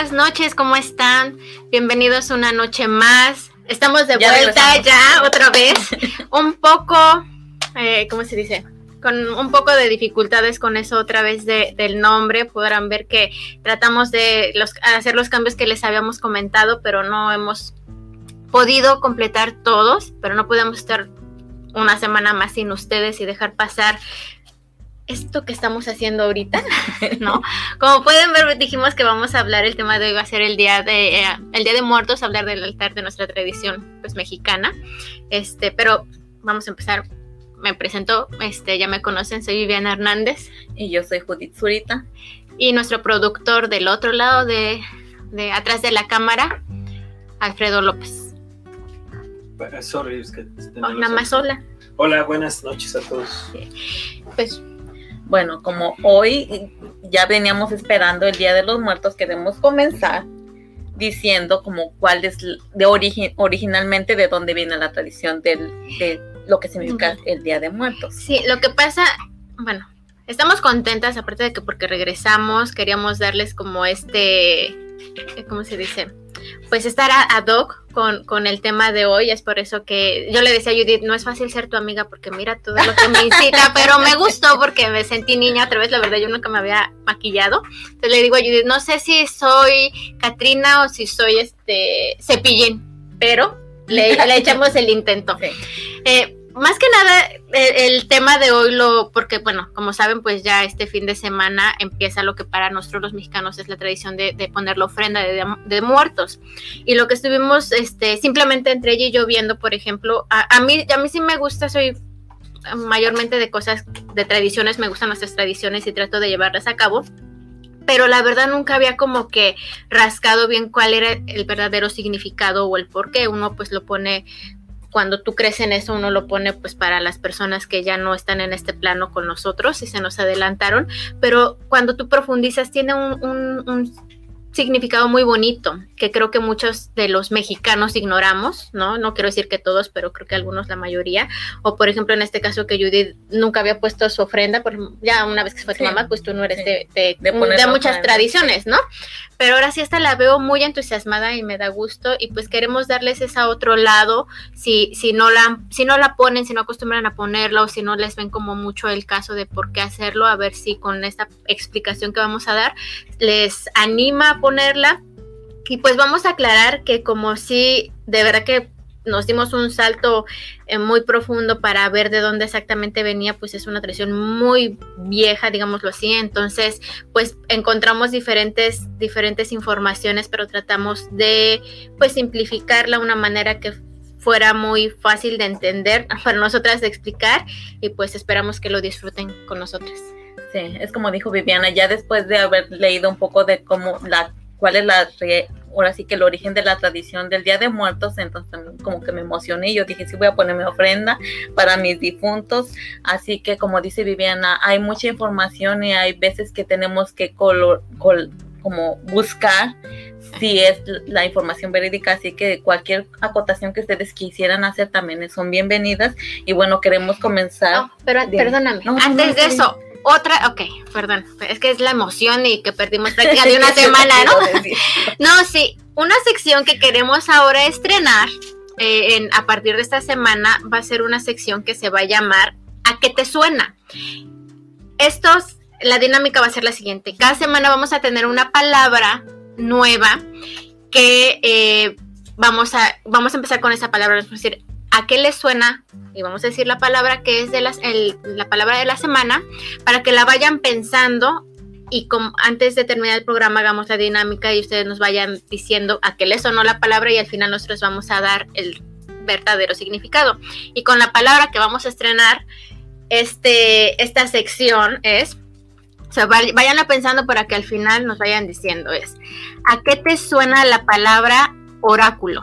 Buenas noches, ¿cómo están? Bienvenidos una noche más. Estamos de vuelta ya otra vez. un poco, eh, ¿cómo se dice? Con un poco de dificultades con eso otra vez del nombre. Podrán ver que tratamos de hacer los cambios que les habíamos comentado, pero no hemos podido completar todos, pero no podemos estar una semana más sin ustedes y dejar pasar esto que estamos haciendo ahorita, ¿no? Como pueden ver, dijimos que vamos a hablar, el tema de hoy va a ser el día de, eh, el día de muertos, hablar del altar de nuestra tradición, pues, mexicana, este, pero vamos a empezar, me presento, este, ya me conocen, soy Viviana Hernández. Y yo soy Judith Zurita. Y nuestro productor del otro lado de, de atrás de la cámara, Alfredo López. Sorry, es que nada más hola. Hola, buenas noches a todos. Pues bueno, como hoy ya veníamos esperando el Día de los Muertos, queremos comenzar diciendo como cuál es de origen originalmente de dónde viene la tradición del, de lo que significa el Día de Muertos. Sí, lo que pasa, bueno, estamos contentas, aparte de que porque regresamos, queríamos darles como este, ¿cómo se dice? pues estar ad hoc con, con, el tema de hoy. Es por eso que yo le decía a Judith, no es fácil ser tu amiga porque mira todo lo que me incita, pero me gustó porque me sentí niña otra vez. La verdad, yo nunca me había maquillado. Entonces le digo a Judith, no sé si soy Katrina o si soy este Cepillín, pero le, le echamos el intento. Eh, más que nada, el, tema de hoy lo, porque bueno, como saben, pues ya este fin de semana empieza lo que para nosotros los mexicanos es la tradición de, poner la ofrenda de, muertos. Y lo que estuvimos, este, simplemente entre ella y yo viendo, por ejemplo, a, mí, a mí sí me gusta, soy mayormente de cosas, de tradiciones, me gustan nuestras tradiciones y trato de llevarlas a cabo pero la verdad nunca había como que rascado bien cuál era el verdadero significado o el por qué. Uno pues lo pone cuando tú crees en eso, uno lo pone pues para las personas que ya no están en este plano con nosotros y se nos adelantaron, pero cuando tú profundizas tiene un, un significado muy bonito que creo que muchos de los mexicanos ignoramos, ¿no? No quiero decir que todos, pero creo que algunos, la mayoría. O por ejemplo, en este caso que Judith nunca había puesto su ofrenda, por, ya una vez que fue tu mamá, pues tú no eres de, de, muchas tradiciones, ¿no? Pero ahora sí esta la veo muy entusiasmada y me da gusto y pues queremos darles ese otro lado, si, si, no la, si no la ponen, si no acostumbran a ponerla o si no les ven como mucho el caso de por qué hacerlo, a ver si con esta explicación que vamos a dar les anima ponerla. Y pues vamos a aclarar que como si de verdad que nos dimos un salto eh, muy profundo para ver de dónde exactamente venía, pues es una tradición muy vieja, digámoslo así. Entonces, pues encontramos diferentes, diferentes informaciones, pero tratamos de pues simplificarla de una manera que fuera muy fácil de entender para nosotras de explicar y pues esperamos que lo disfruten con nosotras. Sí, es como dijo Viviana, ya después de haber leído un poco de cómo la cuál es la ahora sí que el origen de la tradición del Día de Muertos, entonces como que me emocioné y yo dije, sí voy a poner mi ofrenda para mis difuntos, así que como dice Viviana, hay mucha información y hay veces que tenemos que color, como buscar si es la información verídica, así que cualquier acotación que ustedes quisieran hacer también son bienvenidas. Y bueno, queremos comenzar. pero perdóname, antes de eso otra, ok, perdón, es que es la emoción y que perdimos prácticamente una semana, ¿no? no, sí, una sección que queremos ahora estrenar eh, en, a partir de esta semana va a ser una sección que se va a llamar ¿A qué te suena? Estos, la dinámica va a ser la siguiente, cada semana vamos a tener una palabra nueva que eh, vamos, a, vamos a empezar con esa palabra, vamos a decir, ¿a qué les suena y vamos a decir la palabra que es de las, la palabra de la semana para que la vayan pensando y como antes de terminar el programa hagamos la dinámica y ustedes nos vayan diciendo a qué les sonó la palabra y al final nosotros vamos a dar el verdadero significado. Y con la palabra que vamos a estrenar este, esta sección es, o sea, vayan pensando para que al final nos vayan diciendo es, ¿a qué te suena la palabra oráculo?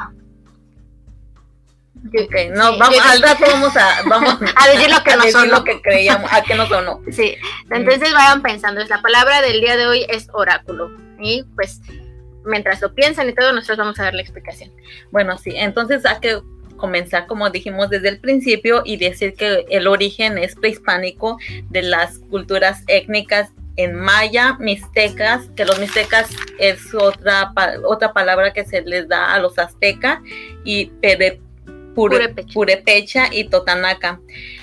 Okay, no, vamos, al rato vamos a, vamos a decir lo que nos sonó. lo que creíamos, a qué nos sonó. Sí, entonces vayan pensando, la palabra del día de hoy es oráculo. Y pues mientras lo piensan y todo, nosotros vamos a dar la explicación. Bueno, sí, entonces hay que comenzar, como dijimos desde el principio, y decir que el origen es prehispánico de las culturas étnicas en maya, mixtecas, que los mixtecas es otra, otra palabra que se les da a los aztecas, y purepecha. y totanaca.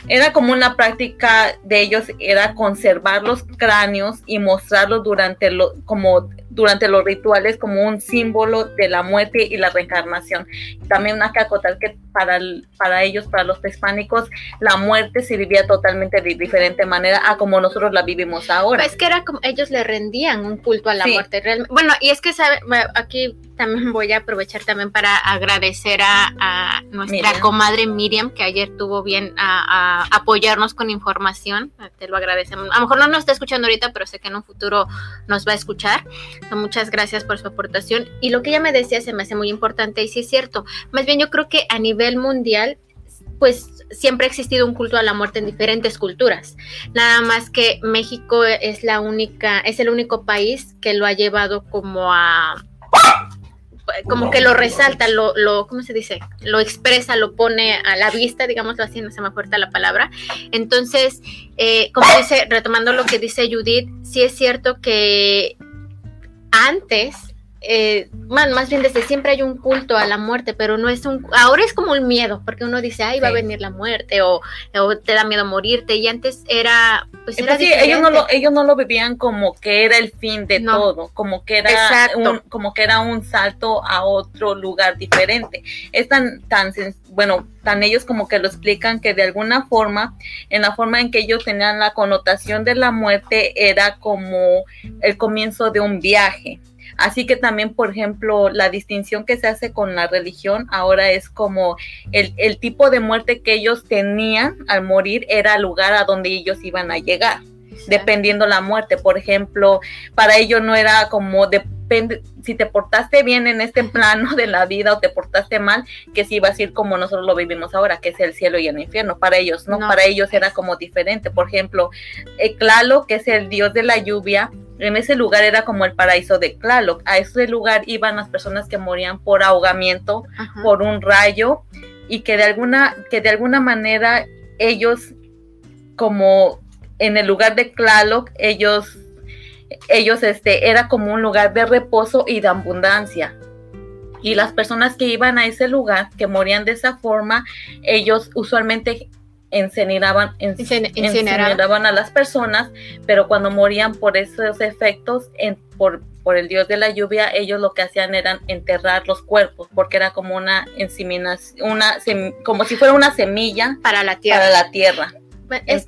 Era como una práctica de ellos, era conservar los cráneos y mostrarlos durante lo, como durante los rituales como un símbolo de la muerte y la reencarnación. También hay que acotar que para, para ellos, para los prehispánicos, la muerte se vivía totalmente de diferente manera a como nosotros la vivimos ahora. Es que era como ellos le rendían un culto a la muerte. Bueno, y es que sabe, aquí también voy a aprovechar también para agradecer a, nuestra comadre Miriam, que ayer tuvo bien a, apoyarnos con información. Te lo agradecemos. A lo mejor no nos está escuchando ahorita, pero sé que en un futuro nos va a escuchar. Muchas gracias por su aportación. Y lo que ella me decía se me hace muy importante y sí es cierto. Más bien yo creo que a nivel mundial pues siempre ha existido un culto a la muerte en diferentes culturas. Nada más que México es la única, es el único país que lo ha llevado como a como que lo resalta, lo, lo, ¿cómo se dice? Lo expresa, lo pone a la vista, digámoslo así, no se me acuerda la palabra. Entonces, eh, como dice, retomando lo que dice Judith, sí es cierto que antes eh, más, bien desde siempre hay un culto a la muerte, pero no es un, ahora es como un miedo, porque uno dice, ay, va a venir la muerte, o, te da miedo morirte, y antes era, pues era ellos no lo, ellos no lo vivían como que era el fin de todo, como que era un, como que era un salto a otro lugar diferente. Es tan, tan, bueno, tan ellos como que lo explican que de alguna forma, en la forma en que ellos tenían la connotación de la muerte, era como el comienzo de un viaje Así que también, por ejemplo, la distinción que se hace con la religión ahora es como el, tipo de muerte que ellos tenían al morir era el lugar a donde ellos iban a llegar dependiendo la muerte. Por ejemplo, para ellos no era como depende, si te portaste bien en este plano de la vida o te portaste mal, que si ibas a ir como nosotros lo vivimos ahora, que es el cielo y el infierno. Para ellos, ¿no? Para ellos era como diferente. Por ejemplo, Clalo, que es el dios de la lluvia, en ese lugar era como el paraíso de Tlaloc. A ese lugar iban las personas que morían por ahogamiento, por un rayo, y que de alguna, que de alguna manera ellos, como en el lugar de Tlaloc, ellos, ellos, este, era como un lugar de reposo y de abundancia. Y las personas que iban a ese lugar, que morían de esa forma, ellos usualmente incineraban, a las personas, pero cuando morían por esos efectos, en, por, por el dios de la lluvia, ellos lo que hacían era enterrar los cuerpos, porque era como una inseminación, una como si fuera una semilla para la tierra. Para la tierra. Es,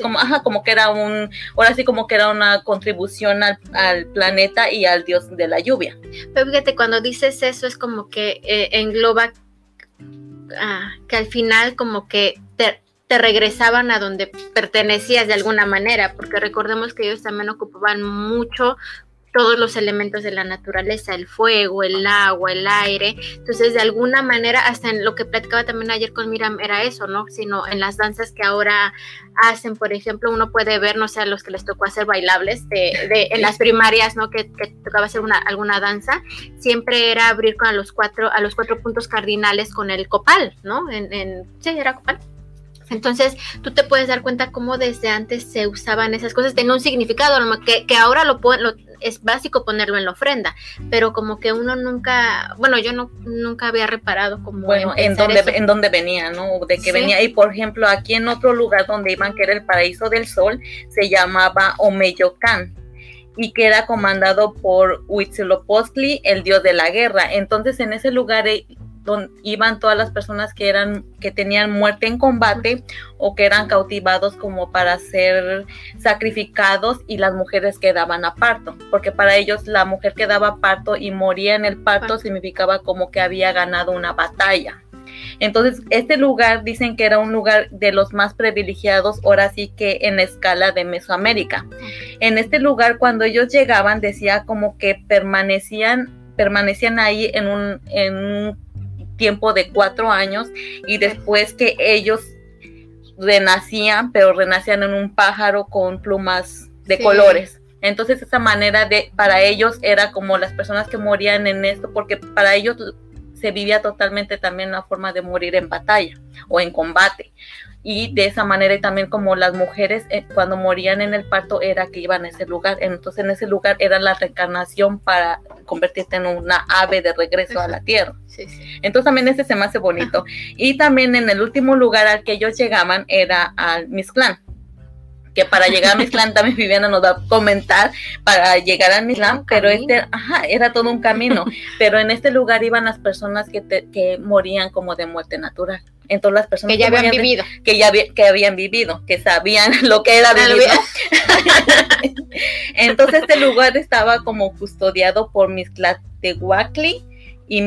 como, ajá, como que era un, ahora sí como que era una contribución al, planeta y al dios de la lluvia. Pero fíjate, cuando dices eso es como que eh, engloba ah, que al final como que te, regresaban a donde pertenecías de alguna manera, porque recordemos que ellos también ocupaban mucho todos los elementos de la naturaleza, el fuego, el agua, el aire. Entonces, de alguna manera, hasta en lo que platicaba también ayer con Miriam era eso, ¿no? Sino en las danzas que ahora hacen, por ejemplo, uno puede ver, no sé, a los que les tocó hacer bailables de, de en las primarias, ¿no? Que, que, tocaba hacer una, alguna danza, siempre era abrir con los cuatro, a los cuatro puntos cardinales con el copal, ¿no? En, en sí, era copal entonces, tú te puedes dar cuenta cómo desde antes se usaban esas cosas, tenía un significado, que, que ahora lo, lo, es básico ponerlo en la ofrenda, pero como que uno nunca, bueno, yo no nunca había reparado como bueno, en, dónde en dónde venía, ¿no? De que venía y por ejemplo, aquí en otro lugar donde iban que era el paraíso del sol, se llamaba Omeyocan y que era comandado por Huitzilopochtli, el dios de la guerra. Entonces, en ese lugar eh, donde iban todas las personas que eran que tenían muerte en combate o que eran cautivados como para ser sacrificados y las mujeres quedaban a parto, porque para ellos la mujer que daba parto y moría en el parto significaba como que había ganado una batalla. Entonces, este lugar dicen que era un lugar de los más privilegiados, ahora sí que en escala de Mesoamérica. En este lugar, cuando ellos llegaban, decía como que permanecían, permanecían ahí en un, en un tiempo de cuatro años y después que ellos renacían, pero renacían en un pájaro con plumas de colores. Entonces esa manera de, para ellos era como las personas que morían en esto, porque para ellos se vivía totalmente también la forma de morir en batalla o en combate. Y de esa manera también como las mujeres eh, cuando morían en el parto era que iban a ese lugar, entonces en ese lugar era la reencarnación para convertirte en una ave de regreso a la tierra. Entonces también ese se me hace bonito. Y también en el último lugar al que ellos llegaban era al Misclán que para llegar a Misclán también Viviana nos va a comentar para llegar a Misclán, pero este, ajá, era todo un camino, pero en este lugar iban las personas que, que morían como de muerte natural. Entonces las personas que ya habían vivido, que ya que habían vivido, que sabían lo que era vivir. Entonces este lugar estaba como custodiado por Miztlatehuacli y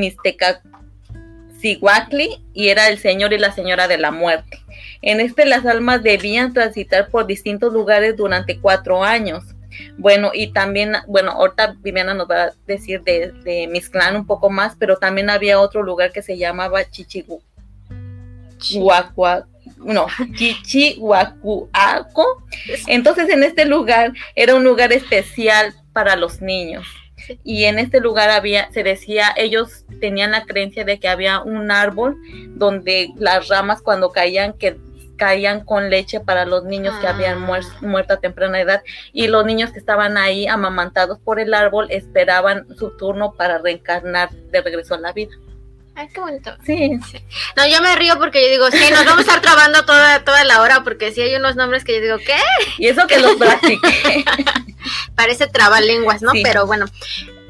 Y era el señor y la señora de la muerte. En este las almas debían transitar por distintos lugares durante cuatro años. Bueno, y también, bueno, ahorita Viviana nos va a decir de, de Mizclán un poco más, pero también había otro lugar que se llamaba Chichigu. no, Chichihuacuaco. Entonces en este lugar era un lugar especial para los niños. Y en este lugar había, se decía, ellos tenían la creencia de que había un árbol donde las ramas cuando caían, que caían con leche para los niños que habían ah. muerto a temprana edad y los niños que estaban ahí amamantados por el árbol esperaban su turno para reencarnar de regreso a la vida. Ay, qué bonito. Sí. No, yo me río porque yo digo, sí, nos vamos a estar trabando toda, toda la hora porque sí hay unos nombres que yo digo, ¿qué? Y eso que los practiqué. Parece trabalenguas, ¿no? Pero bueno,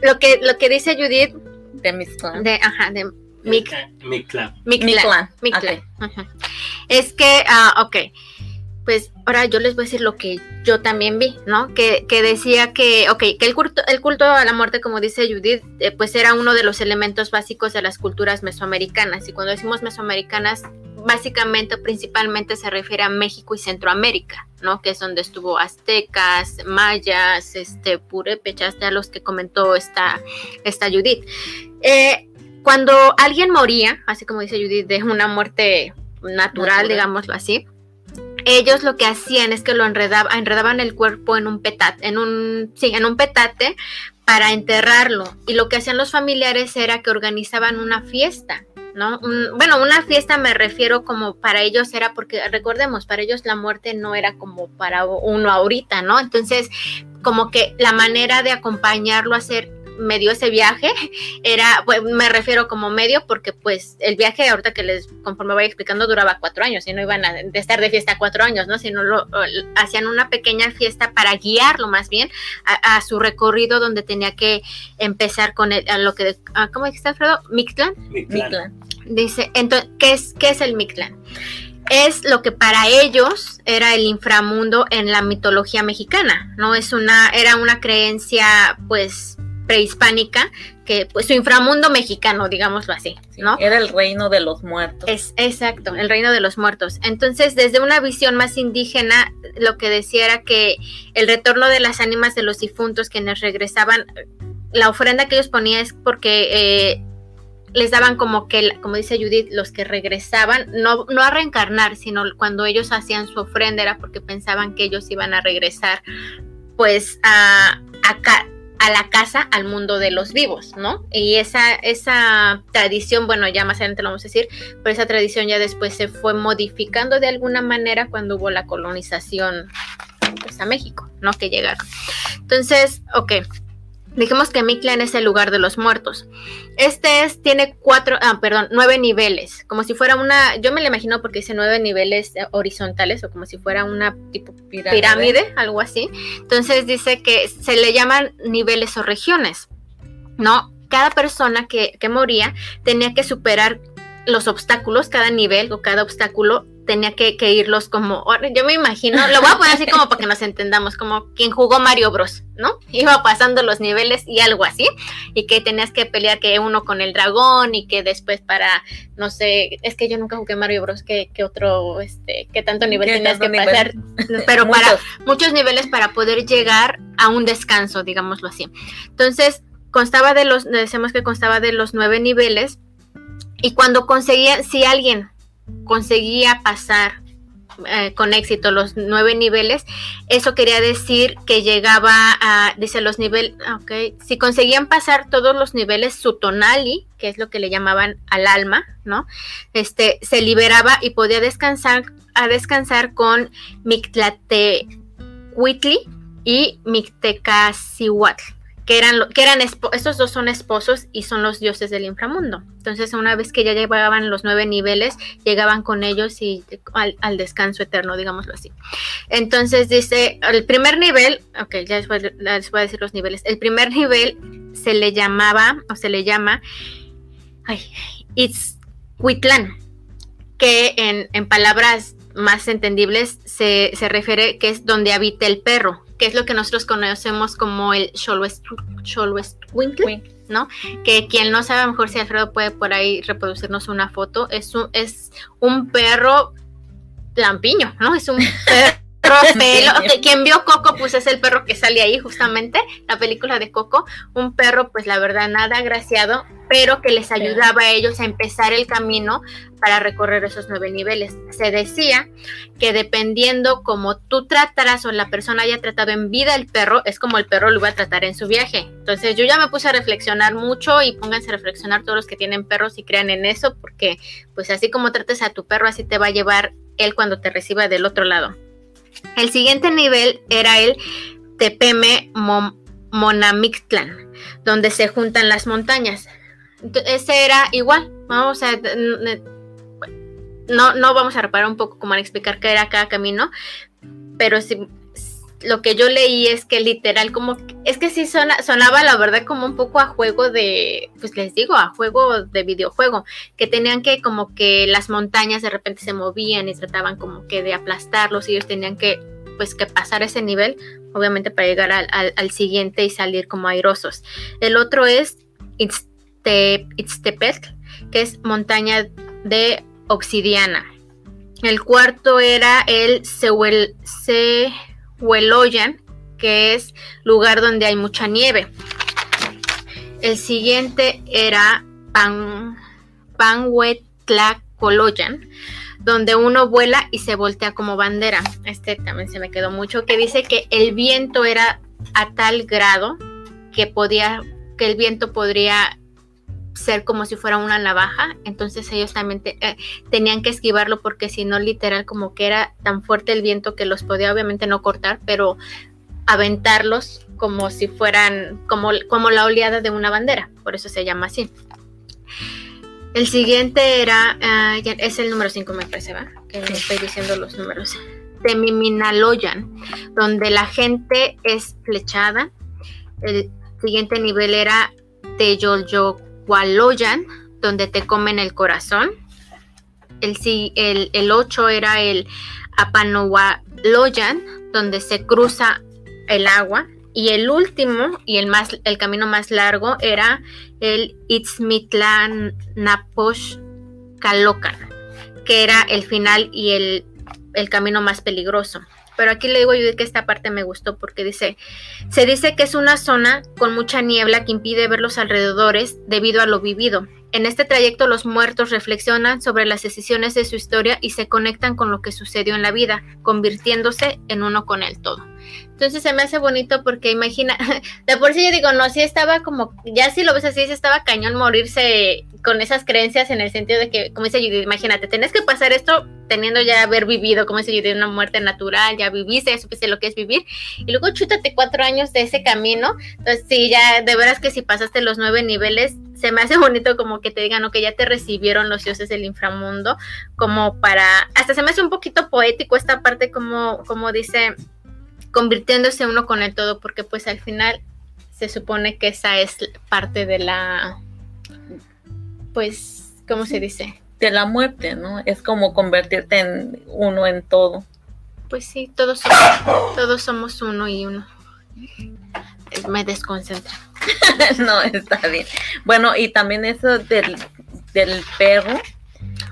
lo que, lo que dice Judith. De mis De, ajá, de Mictlán. Mictlán. Mictlán. Es que, ah, ok. Pues ahora yo les voy a decir lo que yo también vi, ¿no? Que, que decía que, ok, que el culto, el culto a la muerte, como dice Judith, eh, pues era uno de los elementos básicos de las culturas mesoamericanas. Y cuando decimos mesoamericanas, básicamente, principalmente se refiere a México y Centroamérica, ¿no? Que es donde estuvo aztecas, mayas, este, purépechas, ya los que comentó esta, esta Judith. Eh, cuando alguien moría, así como dice Judith, de una muerte natural, digámoslo así, ellos lo que hacían es que lo enredaban, enredaban el cuerpo en un petate, en un, sí, en un petate para enterrarlo. Y lo que hacían los familiares era que organizaban una fiesta, ¿no? bueno, una fiesta me refiero como para ellos era porque, recordemos, para ellos la muerte no era como para uno ahorita, ¿no? Entonces, como que la manera de acompañarlo a hacer medio ese viaje era, pues, me refiero como medio porque pues el viaje ahorita que les conforme voy explicando duraba cuatro años y no iban a estar de fiesta cuatro años, ¿no? Sino lo, hacían una pequeña fiesta para guiarlo más bien a, su recorrido donde tenía que empezar con el, a lo que, ah, ¿cómo dijiste Alfredo? Mictlán. Mictlán. Dice, entonces, ¿qué es, qué es el Mictlán? es lo que para ellos era el inframundo en la mitología mexicana, ¿no? Es una, era una creencia, pues, prehispánica, que pues su inframundo mexicano, digámoslo así, ¿no? era el reino de los muertos. Es exacto, el reino de los muertos. Entonces, desde una visión más indígena, lo que decía era que el retorno de las ánimas de los difuntos quienes regresaban, la ofrenda que ellos ponían es porque eh, les daban como que, como dice Judith, los que regresaban, no, no a reencarnar, sino cuando ellos hacían su ofrenda era porque pensaban que ellos iban a regresar pues a, a, a la casa, al mundo de los vivos, ¿no? Y esa, esa tradición, bueno, ya más adelante lo vamos a decir, pero esa tradición ya después se fue modificando de alguna manera cuando hubo la colonización pues, a México, ¿no? Que llegaron. Entonces, ok, Dijimos que Mictlán es el lugar de los muertos. Este es, tiene cuatro, ah, perdón, nueve niveles, como si fuera una, yo me lo imagino porque dice nueve niveles eh, horizontales o como si fuera una tipo pirámide, algo así. Entonces dice que se le llaman niveles o regiones, ¿no? Cada persona que, que moría tenía que superar los obstáculos, cada nivel o cada obstáculo tenía que, irlos como, yo me imagino, lo voy a poner así como para que nos entendamos, como quien jugó Mario Bros, ¿no? Iba pasando los niveles y algo así, y que tenías que pelear que uno con el dragón y que después para, no sé, es que yo nunca jugué Mario Bros, que, otro, este, que tanto nivel tenías que pasar, pero para muchos niveles para poder llegar a un descanso, digámoslo así. Entonces, constaba de los, decimos que constaba de los nueve niveles, y cuando conseguía, si alguien conseguía pasar eh, con éxito los nueve niveles, eso quería decir que llegaba a, dice los niveles, ok, si conseguían pasar todos los niveles, su tonali, que es lo que le llamaban al alma, ¿no? Este, se liberaba y podía descansar a descansar con Mictlatecuitli y Mictecacihuatl que eran, que eran estos dos son esposos y son los dioses del inframundo. Entonces, una vez que ya llegaban los nueve niveles, llegaban con ellos y al, descanso eterno, digámoslo así. Entonces, dice, el primer nivel, ok, ya les voy, a decir los niveles. El primer nivel se le llamaba, o se le llama, ay, Itzhuitlán, que en, en palabras más entendibles se, se refiere que es donde habita el perro que es lo que nosotros conocemos como el Xolwestwinkle, ¿no? Que quien no sabe, a lo mejor si Alfredo puede por ahí reproducirnos una foto, es un, es un perro lampiño, ¿no? Es un perro Quien vio Coco, pues es el perro que sale ahí, justamente, la película de Coco. Un perro, pues la verdad, nada agraciado, pero que les ayudaba a ellos a empezar el camino para recorrer esos nueve niveles. Se decía que dependiendo como tú trataras o la persona haya tratado en vida el perro, es como el perro lo iba a tratar en su viaje. Entonces yo ya me puse a reflexionar mucho y pónganse a reflexionar todos los que tienen perros y crean en eso, porque pues así como trates a tu perro, así te va a llevar él cuando te reciba del otro lado. El siguiente nivel era el Tepeme Monamictlan, donde se juntan las montañas. Ese era igual, vamos a no, no vamos a reparar un poco como a explicar qué era cada camino, pero si lo que yo leí es que literal como es que sí sonaba la verdad como un poco a juego de pues les digo a juego de videojuego que tenían que como que las montañas de repente se movían y trataban como que de aplastarlos y ellos tenían que pues que pasar ese nivel obviamente para llegar al, al, siguiente y salir como airosos el otro es Itztepetl que es montaña de obsidiana. El cuarto era el Sehueloyan, que es lugar donde hay mucha nieve. El siguiente era Pan, Panhuetlacoloyan, donde uno vuela y se voltea como bandera. Este también se me quedó mucho, que dice que el viento era a tal grado que podía, que el viento podría ser como si fuera una navaja, entonces ellos también eh, tenían que esquivarlo porque si no literal como que era tan fuerte el viento que los podía obviamente no cortar, pero aventarlos como si fueran como, como la oleada de una bandera, por eso se llama así. El siguiente era, ah, es el número 5 me parece, ¿va? Que me estoy diciendo los números. Temiminaloyan, donde la gente es flechada. El siguiente nivel era Teyolyoc Waloyan, donde te comen el corazón. El, el, el 8 era el Apanowaloyan, donde se cruza el agua. Y el último y el, más, el camino más largo era el Itzmitlan Naposh Kalokan, que era el final y el, el camino más peligroso. Pero aquí le digo yo que esta parte me gustó porque dice, se dice que es una zona con mucha niebla que impide ver los alrededores debido a lo vivido. En este trayecto los muertos reflexionan sobre las decisiones de su historia y se conectan con lo que sucedió en la vida, convirtiéndose en uno con el todo. Entonces se me hace bonito porque imagina, de por sí yo digo, no, sí estaba como, ya si lo ves así, sí estaba cañón morirse con esas creencias en el sentido de que, como dice Judith, imagínate, tenés que pasar esto teniendo ya haber vivido, como dice Judith, una muerte natural, ya viviste, ya supiste lo que es vivir, y luego chútate cuatro años de ese camino, entonces sí, ya de veras que si pasaste los nueve niveles, se me hace bonito como que te digan, o que ya te recibieron los dioses del inframundo, como para, hasta se me hace un poquito poético esta parte como, como dice convirtiéndose uno con el todo, porque pues al final se supone que esa es parte de la, pues, ¿cómo se dice? De la muerte, ¿no? Es como convertirte en uno en todo. Pues sí, todos somos, todos somos uno y uno. Me desconcentra. no, está bien. Bueno, y también eso del, del perro,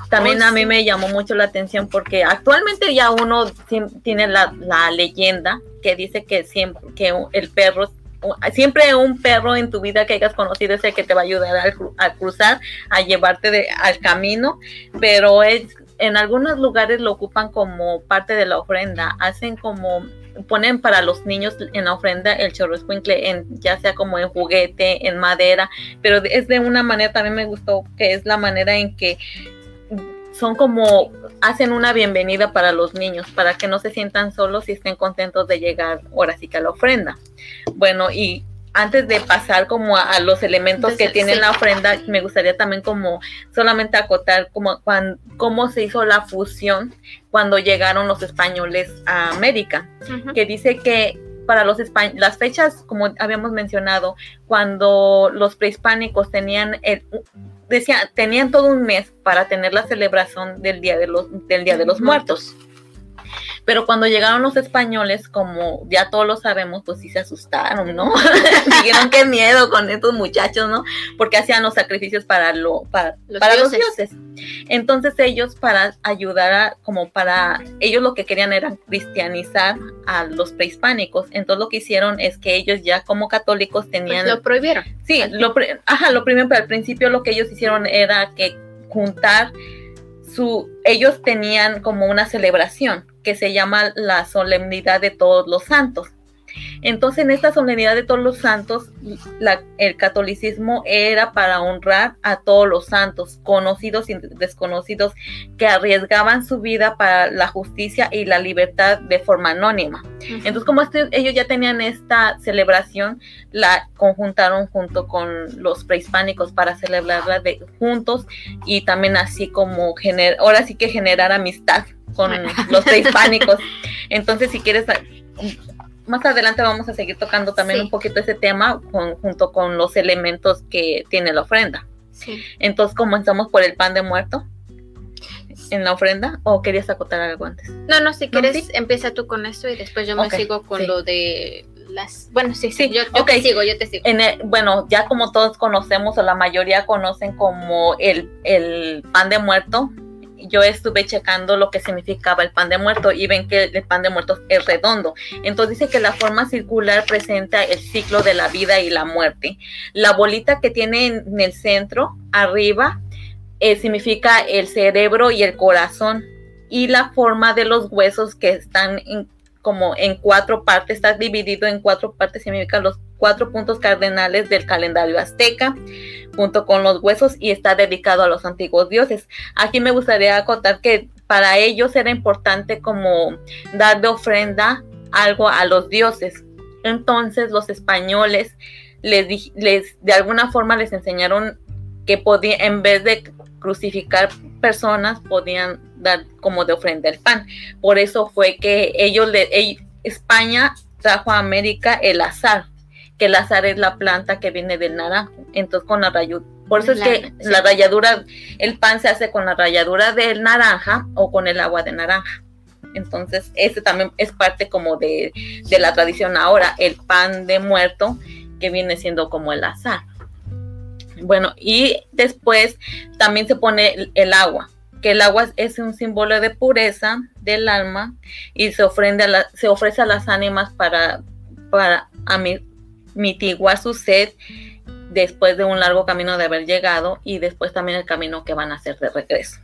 también a mí me llamó mucho la atención porque actualmente ya uno tiene la, leyenda que dice que siempre que el perro siempre un perro en tu vida que hayas conocido es el que te va a ayudar a, cruzar, a llevarte de, al camino, pero es, en algunos lugares lo ocupan como parte de la ofrenda, hacen como ponen para los niños en la ofrenda el chorro en ya sea como en juguete, en madera, pero es de una manera también me gustó que es la manera en que son como hacen una bienvenida para los niños, para que no se sientan solos y estén contentos de llegar ahora sí que a la ofrenda. Bueno, y antes de pasar como a, los elementos que tiene la ofrenda, me gustaría también como solamente acotar como cómo se hizo la fusión cuando llegaron los españoles a América, que dice que para los las fechas, como habíamos mencionado, cuando los prehispánicos tenían el, decía, tenían todo un mes para tener la celebración del Día de los, del día de los Muertos. Pero cuando llegaron los españoles, como ya todos lo sabemos, pues sí se asustaron, ¿no? Dijeron qué miedo con estos muchachos, ¿no? Porque hacían los sacrificios para, lo, para, los, para dioses. los dioses. Entonces ellos para ayudar a, como para, ellos lo que querían era cristianizar a los prehispánicos. Entonces lo que hicieron es que ellos ya como católicos pues tenían... lo prohibieron. Sí, lo, ajá, lo primero, pero al principio lo que ellos hicieron era que juntar su, ellos tenían como una celebración que se llama la solemnidad de todos los santos. Entonces, en esta solemnidad de todos los santos, el catolicismo era para honrar a todos los santos, conocidos y desconocidos, que arriesgaban su vida para la justicia y la libertad de forma anónima. Entonces, como este, ellos ya tenían esta celebración, la conjuntaron junto con los prehispánicos para celebrarla de, juntos y también así como ahora sí que generar amistad con los prehispánicos. Entonces, si quieres, más adelante vamos a seguir tocando también un poquito ese tema junto con los elementos que tiene la ofrenda. Entonces, comenzamos por el pan de muerto en la ofrenda o querías acotar algo antes? No, no, si quieres empieza tú con esto y después yo me sigo con lo de las... Bueno, sí, sí, yo, te sigo, yo te sigo. bueno, ya como todos conocemos o la mayoría conocen como el, el pan de muerto, yo estuve checando lo que significaba el pan de muerto y ven que el pan de muerto es redondo. Entonces dice que la forma circular presenta el ciclo de la vida y la muerte. La bolita que tiene en el centro, arriba, eh, significa el cerebro y el corazón. Y la forma de los huesos que están como en cuatro partes, está dividido en cuatro partes, significa los cuatro puntos cardenales del calendario azteca, junto con los huesos, y está dedicado a los antiguos dioses. Aquí me gustaría acotar que para ellos era importante como dar de ofrenda algo a los dioses. Entonces los españoles les, les de alguna forma les enseñaron que podía, en vez de crucificar personas, podían dar como de ofrenda el pan. Por eso fue que ellos, le, España trajo a América el azar, que el azar es la planta que viene del naranjo. Entonces con la rayadura, por eso es que la ralladura, el pan se hace con la ralladura del naranja o con el agua de naranja. Entonces, ese también es parte como de, de la tradición ahora, el pan de muerto, que viene siendo como el azar. Bueno, y después también se pone el agua, que el agua es un símbolo de pureza del alma y se, ofrende a se ofrece a las ánimas para, para mitiguar su sed después de un largo camino de haber llegado y después también el camino que van a hacer de regreso.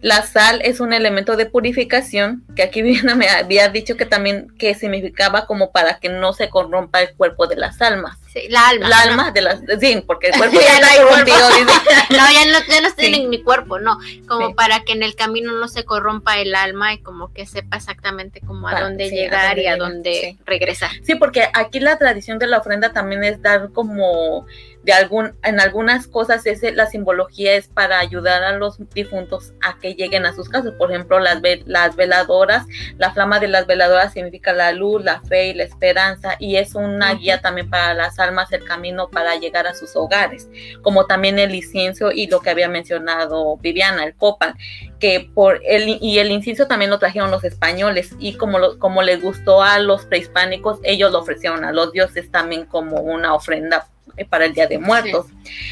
La sal es un elemento de purificación que aquí me había dicho que también que significaba como para que no se corrompa el cuerpo de las almas. Sí, la alma. La alma de las, sí, porque el cuerpo ya, está corrompido. no, ya no, ya no estoy en mi cuerpo, no, como para que en el camino no se corrompa el alma y como que sepa exactamente cómo a dónde llegar y a dónde regresar. Sí, porque aquí la tradición de la ofrenda también es dar como de algún, en algunas cosas ese, la simbología es para ayudar a los difuntos a que lleguen a sus casas. Por ejemplo, las, las veladoras, la flama de las veladoras significa la luz, la fe y la esperanza y es una guía también para las almas el camino para llegar a sus hogares, como también el incienso y lo que había mencionado Viviana, el copal, que por el, y el incienso también lo trajeron los españoles y como, como les gustó a los prehispánicos, ellos lo ofrecieron a los dioses también como una ofrenda para el Día de Muertos.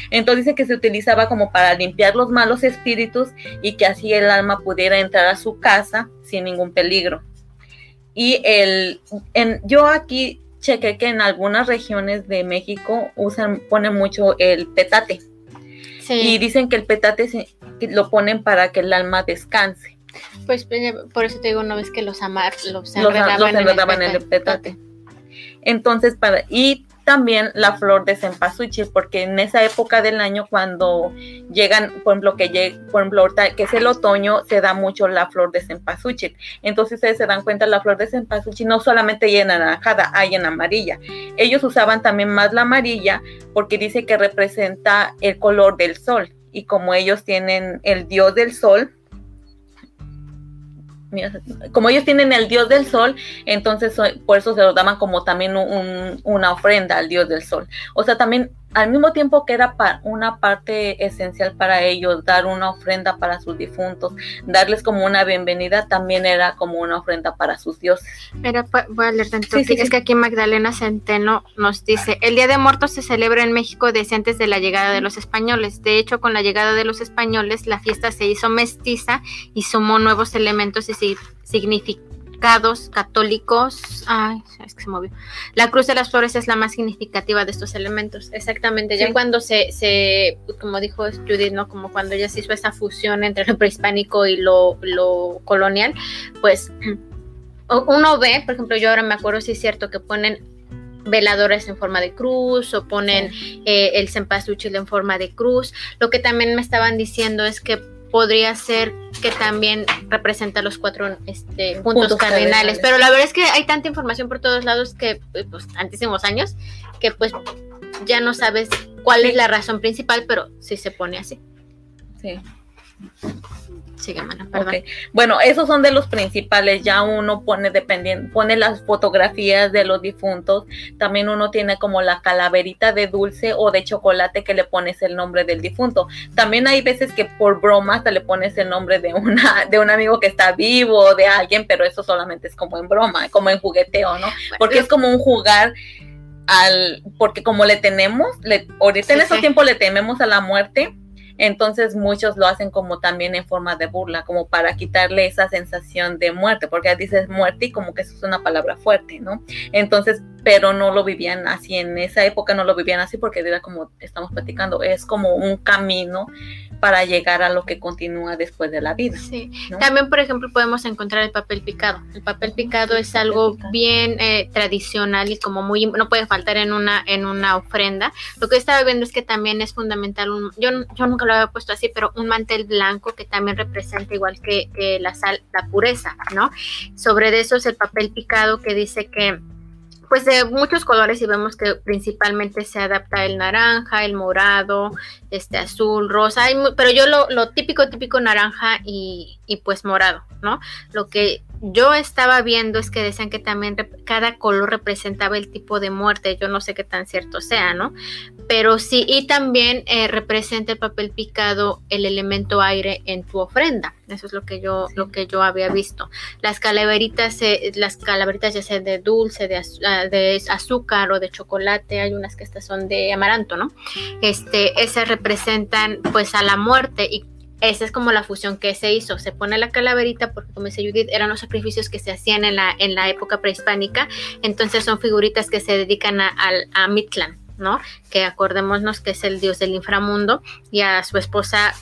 Entonces dice que se utilizaba como para limpiar los malos espíritus y que así el alma pudiera entrar a su casa sin ningún peligro. Y el, en, yo aquí chequé que en algunas regiones de México usan, ponen mucho el petate. Y dicen que el petate lo ponen para que el alma descanse. Pues eh, por eso te digo, una vez que los amar, los enredaban, en, el petate. Entonces, para, y también la flor de cempasúchil, porque en esa época del año cuando llegan, por ejemplo, que llegue, por ejemplo, que es el otoño, se da mucho la flor de cempasúchil. Entonces ustedes se dan cuenta, la flor de cempasúchil no solamente hay en anaranjada, hay en amarilla. Ellos usaban también más la amarilla porque dice que representa el color del sol. Y como ellos tienen el dios del sol, como ellos tienen el dios del sol, entonces por eso se lo daban como también una ofrenda al dios del sol. O sea, también al mismo tiempo que era una parte esencial para ellos, dar una ofrenda para sus difuntos, darles como una bienvenida, también era como una ofrenda para sus dioses. Voy a leer tanto. es que aquí Magdalena Centeno nos dice, el Día de Muertos se celebra en México desde antes de la llegada de los españoles. De hecho, con la llegada de los españoles, la fiesta se hizo mestiza y sumó nuevos elementos y significados católicos. Ay, es que se movió. La cruz de las flores es la más significativa de estos elementos. Exactamente. Ya cuando se, se, como dijo Judith, ¿no? Como cuando ya se hizo esa fusión entre lo prehispánico y lo, lo colonial, pues uno ve, por ejemplo, yo ahora me acuerdo si es cierto que ponen veladores en forma de cruz o ponen eh, el cempasúchil en forma de cruz. Lo que también me estaban diciendo es que podría ser que también representa los cuatro este, puntos, cardinales. Pero la verdad es que hay tanta información por todos lados que, pues, tantísimos años, que pues ya no sabes cuál es la razón principal, pero sí se pone así. Sí. Sigue, mano, Bueno, esos son de los principales. Ya uno pone dependiendo, pone las fotografías de los difuntos. También uno tiene como la calaverita de dulce o de chocolate que le pones el nombre del difunto. También hay veces que por broma hasta le pones el nombre de una, de un amigo que está vivo o de alguien, pero eso solamente es como en broma, como en jugueteo, ¿no? Porque es como un jugar al, porque como le tenemos, le, ahorita en ese tiempo le tememos a la muerte entonces muchos lo hacen como también en forma de burla, como para quitarle esa sensación de muerte, porque dices muerte y como que eso es una palabra fuerte, ¿no? Entonces, pero no lo vivían así, en esa época no lo vivían así porque era como estamos platicando, es como un camino para llegar a lo que continúa después de la vida. Sí. También, por ejemplo, podemos encontrar el papel picado. El papel picado es algo bien eh, tradicional y como muy no puede faltar en una en una ofrenda. Lo que estaba viendo es que también es fundamental un, yo yo nunca lo había puesto así, pero un mantel blanco que también representa igual que, que la sal, la pureza, ¿no? Sobre eso es el papel picado que dice que pues de muchos colores y vemos que principalmente se adapta el naranja, el morado, este azul, rosa, pero yo lo, lo, típico, típico naranja y, y, pues morado, ¿no? Lo que yo estaba viendo es que decían que también cada color representaba el tipo de muerte, yo no sé qué tan cierto sea, ¿no? Pero sí, y también eh, representa el papel picado el elemento aire en tu ofrenda. Eso es lo que yo, lo que yo había visto. Las calaveritas, las calaveritas ya sea de dulce, de, ah, de, azúcar o de chocolate, hay unas que estas son de amaranto, ¿no? Este, esas representan pues a la muerte y esa es como la fusión que se hizo. Se pone la calaverita porque, como dice Judith, eran los sacrificios que se hacían en la, en la época prehispánica. Entonces son figuritas que se dedican a, a, a Mitlan. ¿no? Que acordémonos que es el dios del inframundo y a su esposa,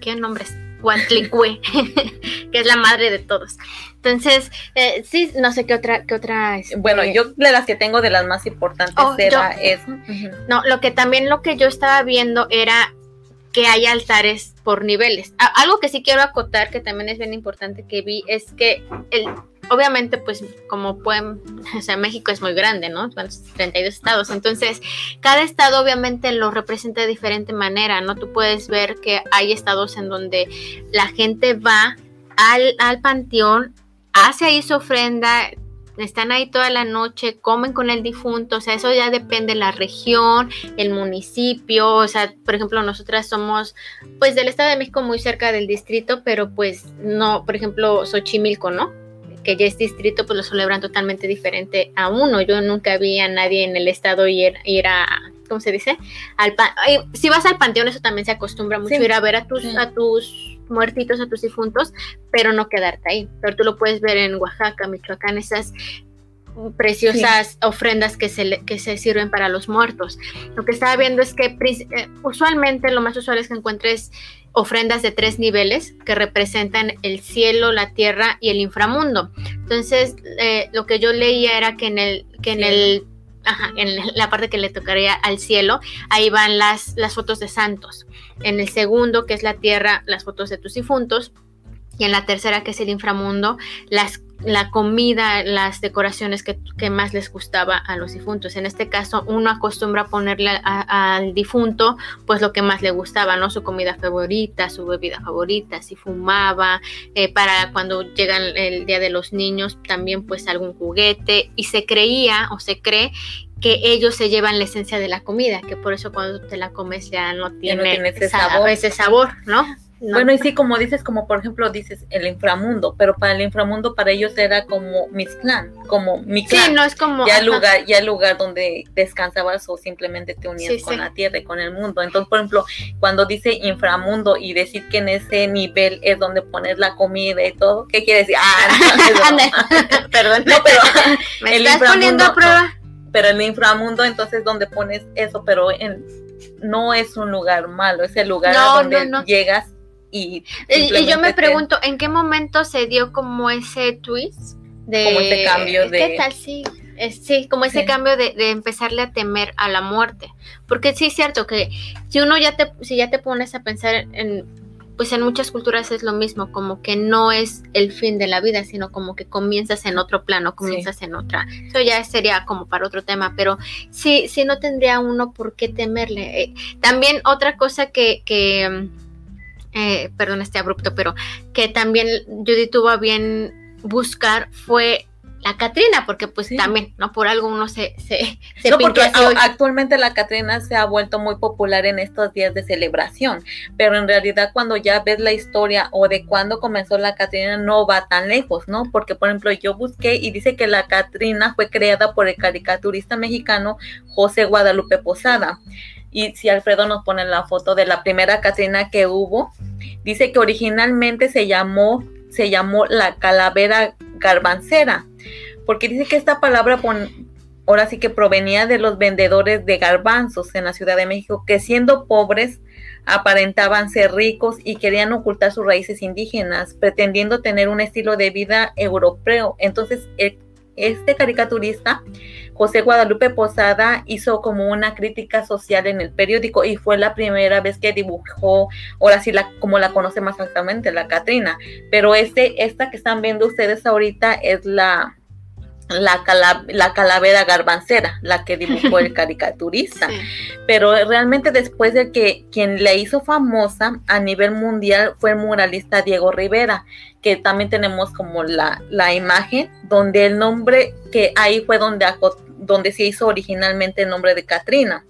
¿qué nombre es? Huatlicue, que es la madre de todos. Entonces, eh, sí, no sé qué otra, qué otra. Este, bueno, yo de las que tengo de las más importantes oh, es. No, lo que también lo que yo estaba viendo era que hay altares por niveles. algo que sí quiero acotar, que también es bien importante que vi, es que el, obviamente, pues como pueden, o sea, México es muy grande, ¿no? 32 estados, entonces cada estado obviamente lo representa de diferente manera, ¿no? Tú puedes ver que hay estados en donde la gente va al, al panteón, hace ahí su ofrenda, están ahí toda la noche, comen con el difunto, o sea, eso ya depende de la región, el municipio, o sea, por ejemplo, nosotras somos pues del Estado de México muy cerca del distrito, pero pues no, por ejemplo, Xochimilco, ¿no? que ya es distrito, pues lo celebran totalmente diferente a uno. Yo nunca vi a nadie en el estado ir, ir a, ¿cómo se dice? Al si vas al panteón, eso también se acostumbra mucho, ir a ver a tus, a tus muertitos, a tus difuntos, pero no quedarte ahí. Pero tú lo puedes ver en Oaxaca, Michoacán, esas preciosas ofrendas que se, que se sirven para los muertos. Lo que estaba viendo es que eh, usualmente lo más usual es que encuentres ofrendas de tres niveles que representan el cielo, la tierra y el inframundo. Entonces, eh, lo que yo leía era que en el, que en el en la parte que le tocaría al cielo, ahí van las, las fotos de santos. En el segundo, que es la tierra, las fotos de tus difuntos. Y en la tercera, que es el inframundo, las la comida, las decoraciones que, más les gustaba a los difuntos. En este caso, uno acostumbra a ponerle al difunto pues lo que más le gustaba, ¿no? Su comida favorita, su bebida favorita, si fumaba, eh, para cuando llega el Día de los Niños también pues algún juguete y se creía o se cree que ellos se llevan la esencia de la comida, que por eso cuando te la comes ya no tiene, ese, sabor. ese sabor, ¿no? Bueno, y sí, como dices, como por ejemplo dices el inframundo, pero para el inframundo para ellos era como mi clan, como mi clan. Sí, no es como ya el lugar, ya el lugar donde descansabas o simplemente te unías con la tierra y con el mundo. Entonces, por ejemplo, cuando dice inframundo y decir que en ese nivel es donde poner la comida y todo, ¿qué quiere decir? Ah, no, perdón. No, pero me el estás poniendo a prueba. pero el inframundo entonces donde pones eso, pero en no es un lugar malo, es el lugar donde llegas y, yo me pregunto, ¿en qué momento se dio como ese twist? De, como ese cambio de... ¿Qué tal? Sí, sí como ese cambio de, empezarle a temer a la muerte. Porque sí es cierto que si uno ya te, si ya te pones a pensar en, pues en muchas culturas es lo mismo, como que no es el fin de la vida, sino como que comienzas en otro plano, comienzas en otra. Eso ya sería como para otro tema, pero sí, sí no tendría uno por qué temerle. Eh, también otra cosa que, que eh, perdón este abrupto, pero que también Judy tuvo a bien buscar fue la Catrina, porque pues también, ¿no? Por algo uno se, se, se no, porque actualmente la Catrina se ha vuelto muy popular en estos días de celebración, pero en realidad cuando ya ves la historia o de cuándo comenzó la Catrina no va tan lejos, ¿no? Porque por ejemplo yo busqué y dice que la Catrina fue creada por el caricaturista mexicano José Guadalupe Posada. Y si Alfredo nos pone la foto de la primera Catrina que hubo, dice que originalmente se llamó, se llamó la calavera garbancera, porque dice que esta palabra ahora sí que provenía de los vendedores de garbanzos en la Ciudad de México, que siendo pobres aparentaban ser ricos y querían ocultar sus raíces indígenas, pretendiendo tener un estilo de vida europeo. Entonces, este caricaturista José Guadalupe Posada hizo como una crítica social en el periódico y fue la primera vez que dibujó, ahora sí, la, como la conoce más exactamente, la Catrina. Pero este, esta que están viendo ustedes ahorita es la, la, la, calavera garbancera, la que dibujó el caricaturista. Pero realmente después de que quien la hizo famosa a nivel mundial fue el muralista Diego Rivera, que también tenemos como la, la imagen, donde el nombre que ahí fue donde donde se hizo originalmente el nombre de Katrina.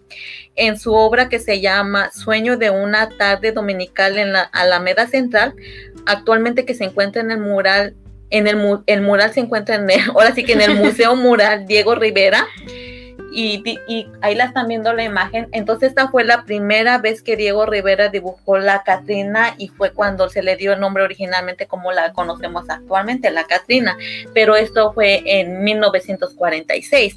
En su obra que se llama Sueño de una tarde dominical en la Alameda Central, actualmente que se encuentra en el mural, en el, mural se encuentra en el, ahora sí que en el Museo Mural Diego Rivera, y, ahí la están viendo la imagen. Entonces esta fue la primera vez que Diego Rivera dibujó la Catrina y fue cuando se le dio el nombre originalmente como la conocemos actualmente, la Catrina. Pero esto fue en 1946.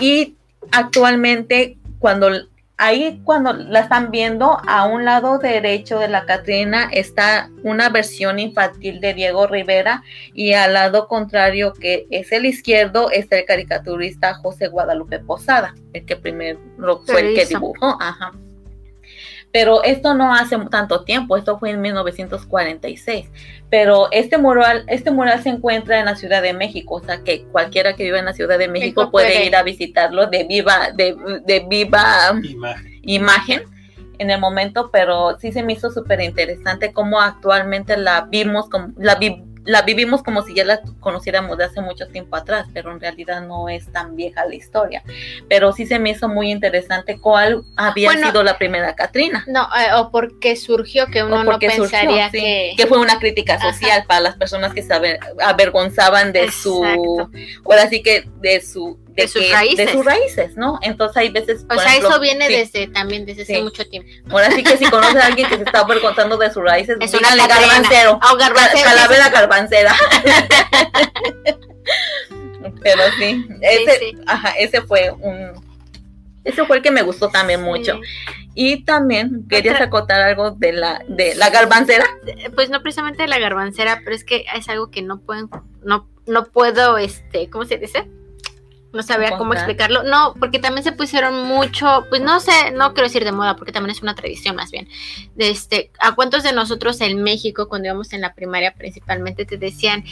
Y actualmente cuando Ahí cuando la están viendo, a un lado derecho de la Catrina está una versión infantil de Diego Rivera y al lado contrario, que es el izquierdo, está el caricaturista José Guadalupe Posada, el que primero fue el que dibujó. Ajá. Pero esto no hace tanto tiempo, esto fue en 1946. Pero este mural, este mural se encuentra en la Ciudad de México, o sea que cualquiera que viva en la Ciudad de México puede, ir a visitarlo de viva, de, viva imagen. en el momento, pero sí se me hizo súper interesante cómo actualmente la vimos, como, la, la vivimos como si ya la conociéramos de hace mucho tiempo atrás, pero en realidad no es tan vieja la historia. Pero sí se me hizo muy interesante cuál había sido la primera Catrina. No, eh, o porque surgió que uno no pensaría que... que fue una crítica social para las personas que se avergonzaban de su, ahora sí que de su de, sus raíces. De sus raíces, ¿no? Entonces hay veces... O sea, eso viene desde también desde hace mucho tiempo. Ahora sí que si conoces a alguien que se está avergonzando de sus raíces, es una garbancero. O garbancero. Calavera garbancera. Pero sí, ese, Ajá, ese fue un... Ese fue el que me gustó también mucho. Y también querías acotar algo de la de la garbancera. Pues no precisamente de la garbancera, pero es que es algo que no pueden no no puedo este, ¿cómo se dice? No sabía cómo explicarlo. No, porque también se pusieron mucho, pues no sé, no quiero decir de moda, porque también es una tradición más bien. De este, ¿A cuántos de nosotros en México, cuando íbamos en la primaria principalmente, te decían,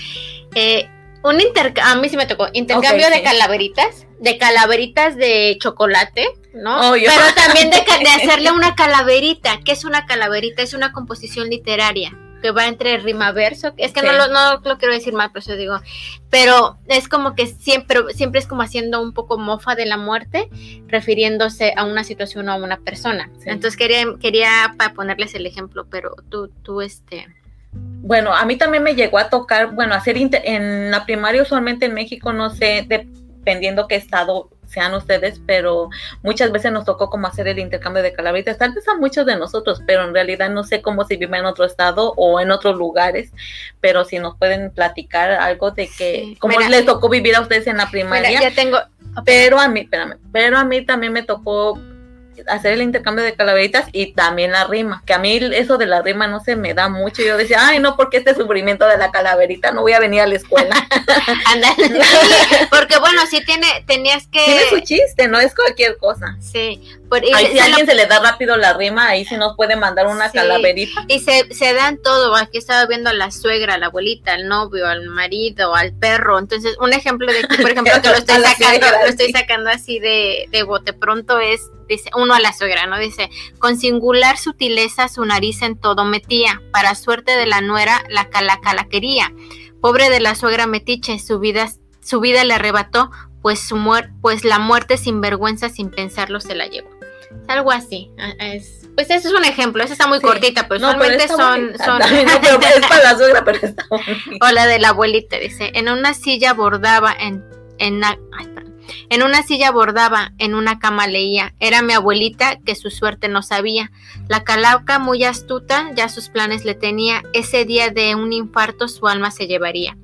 eh, un intercambio, a mí sí me tocó, intercambio de sí. calaveritas, de calaveritas de chocolate, ¿no? Oh, Pero también de, de hacerle una calaverita. ¿Qué es una calaverita? Es una composición literaria que va entre rima verso. Es que no, lo, no lo quiero decir mal, por eso digo. Pero es como que siempre, siempre es como haciendo un poco mofa de la muerte, refiriéndose a una situación o a una persona. Sí. Entonces quería, quería para ponerles el ejemplo, pero tú, tú, este. Bueno, a mí también me llegó a tocar, bueno, hacer inter- en la primaria usualmente en México, no sé, dependiendo qué estado sean ustedes, pero muchas veces nos tocó como hacer el intercambio de calaveritas, tal vez a muchos de nosotros, pero en realidad no sé cómo se vive en otro estado o en otros lugares, pero si nos pueden platicar algo de que, Sí. cómo Mira. les tocó vivir a ustedes en la Mira, primaria, ya tengo. pero a mí, espérame, pero a mí también me tocó hacer el intercambio de calaveritas y también la rima, que a mí eso de la rima no se me da mucho. Yo decía, ay, no, porque este sufrimiento de la calaverita no voy a venir a la escuela. Porque bueno, sí tiene, tenías que. Tiene su chiste, no es cualquier cosa. Sí, por, y, Ahí se si a lo- alguien se le da rápido la rima, ahí sí nos puede mandar una Sí. calaverita. y se, se dan todo. Aquí estaba viendo a la suegra, a la abuelita, al novio, al marido, al perro. Entonces, un ejemplo de que, por ejemplo, que lo estoy sacando, lo estoy sacando así de, de bote pronto es, dice, uno a la suegra, ¿no? Dice, con singular sutileza su nariz en todo metía, para suerte de la nuera la calaca la quería. Pobre de la suegra metiche, su vida, su vida le arrebató, pues su muer pues la muerte sin vergüenza, sin pensarlo, se la llevó. Algo así. Es, pues eso es un ejemplo, esa está muy Sí. cortita, pero No, pero usualmente está son, bonita. son No, pero es para la suegra, pero está o la de la abuelita, dice, en una silla bordaba, en, en, ay. En una silla bordaba, en una cama leía. Era mi abuelita que su suerte no sabía. La calaca muy astuta ya sus planes le tenía. Ese día de un infarto su alma se llevaría.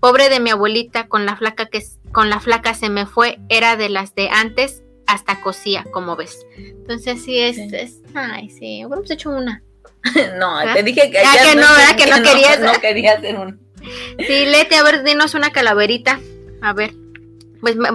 Pobre de mi abuelita, con la flaca que con la flaca se me fue, era de las de antes, hasta cosía, como ves. Entonces sí es, Sí. es ay sí, hubiéramos hecho una. No, ¿Ah? te dije que, ya que no, ¿verdad? Que no querías. No, quería hacer un. Sí, Leti, a ver, dinos una calaverita. A ver. Pues me-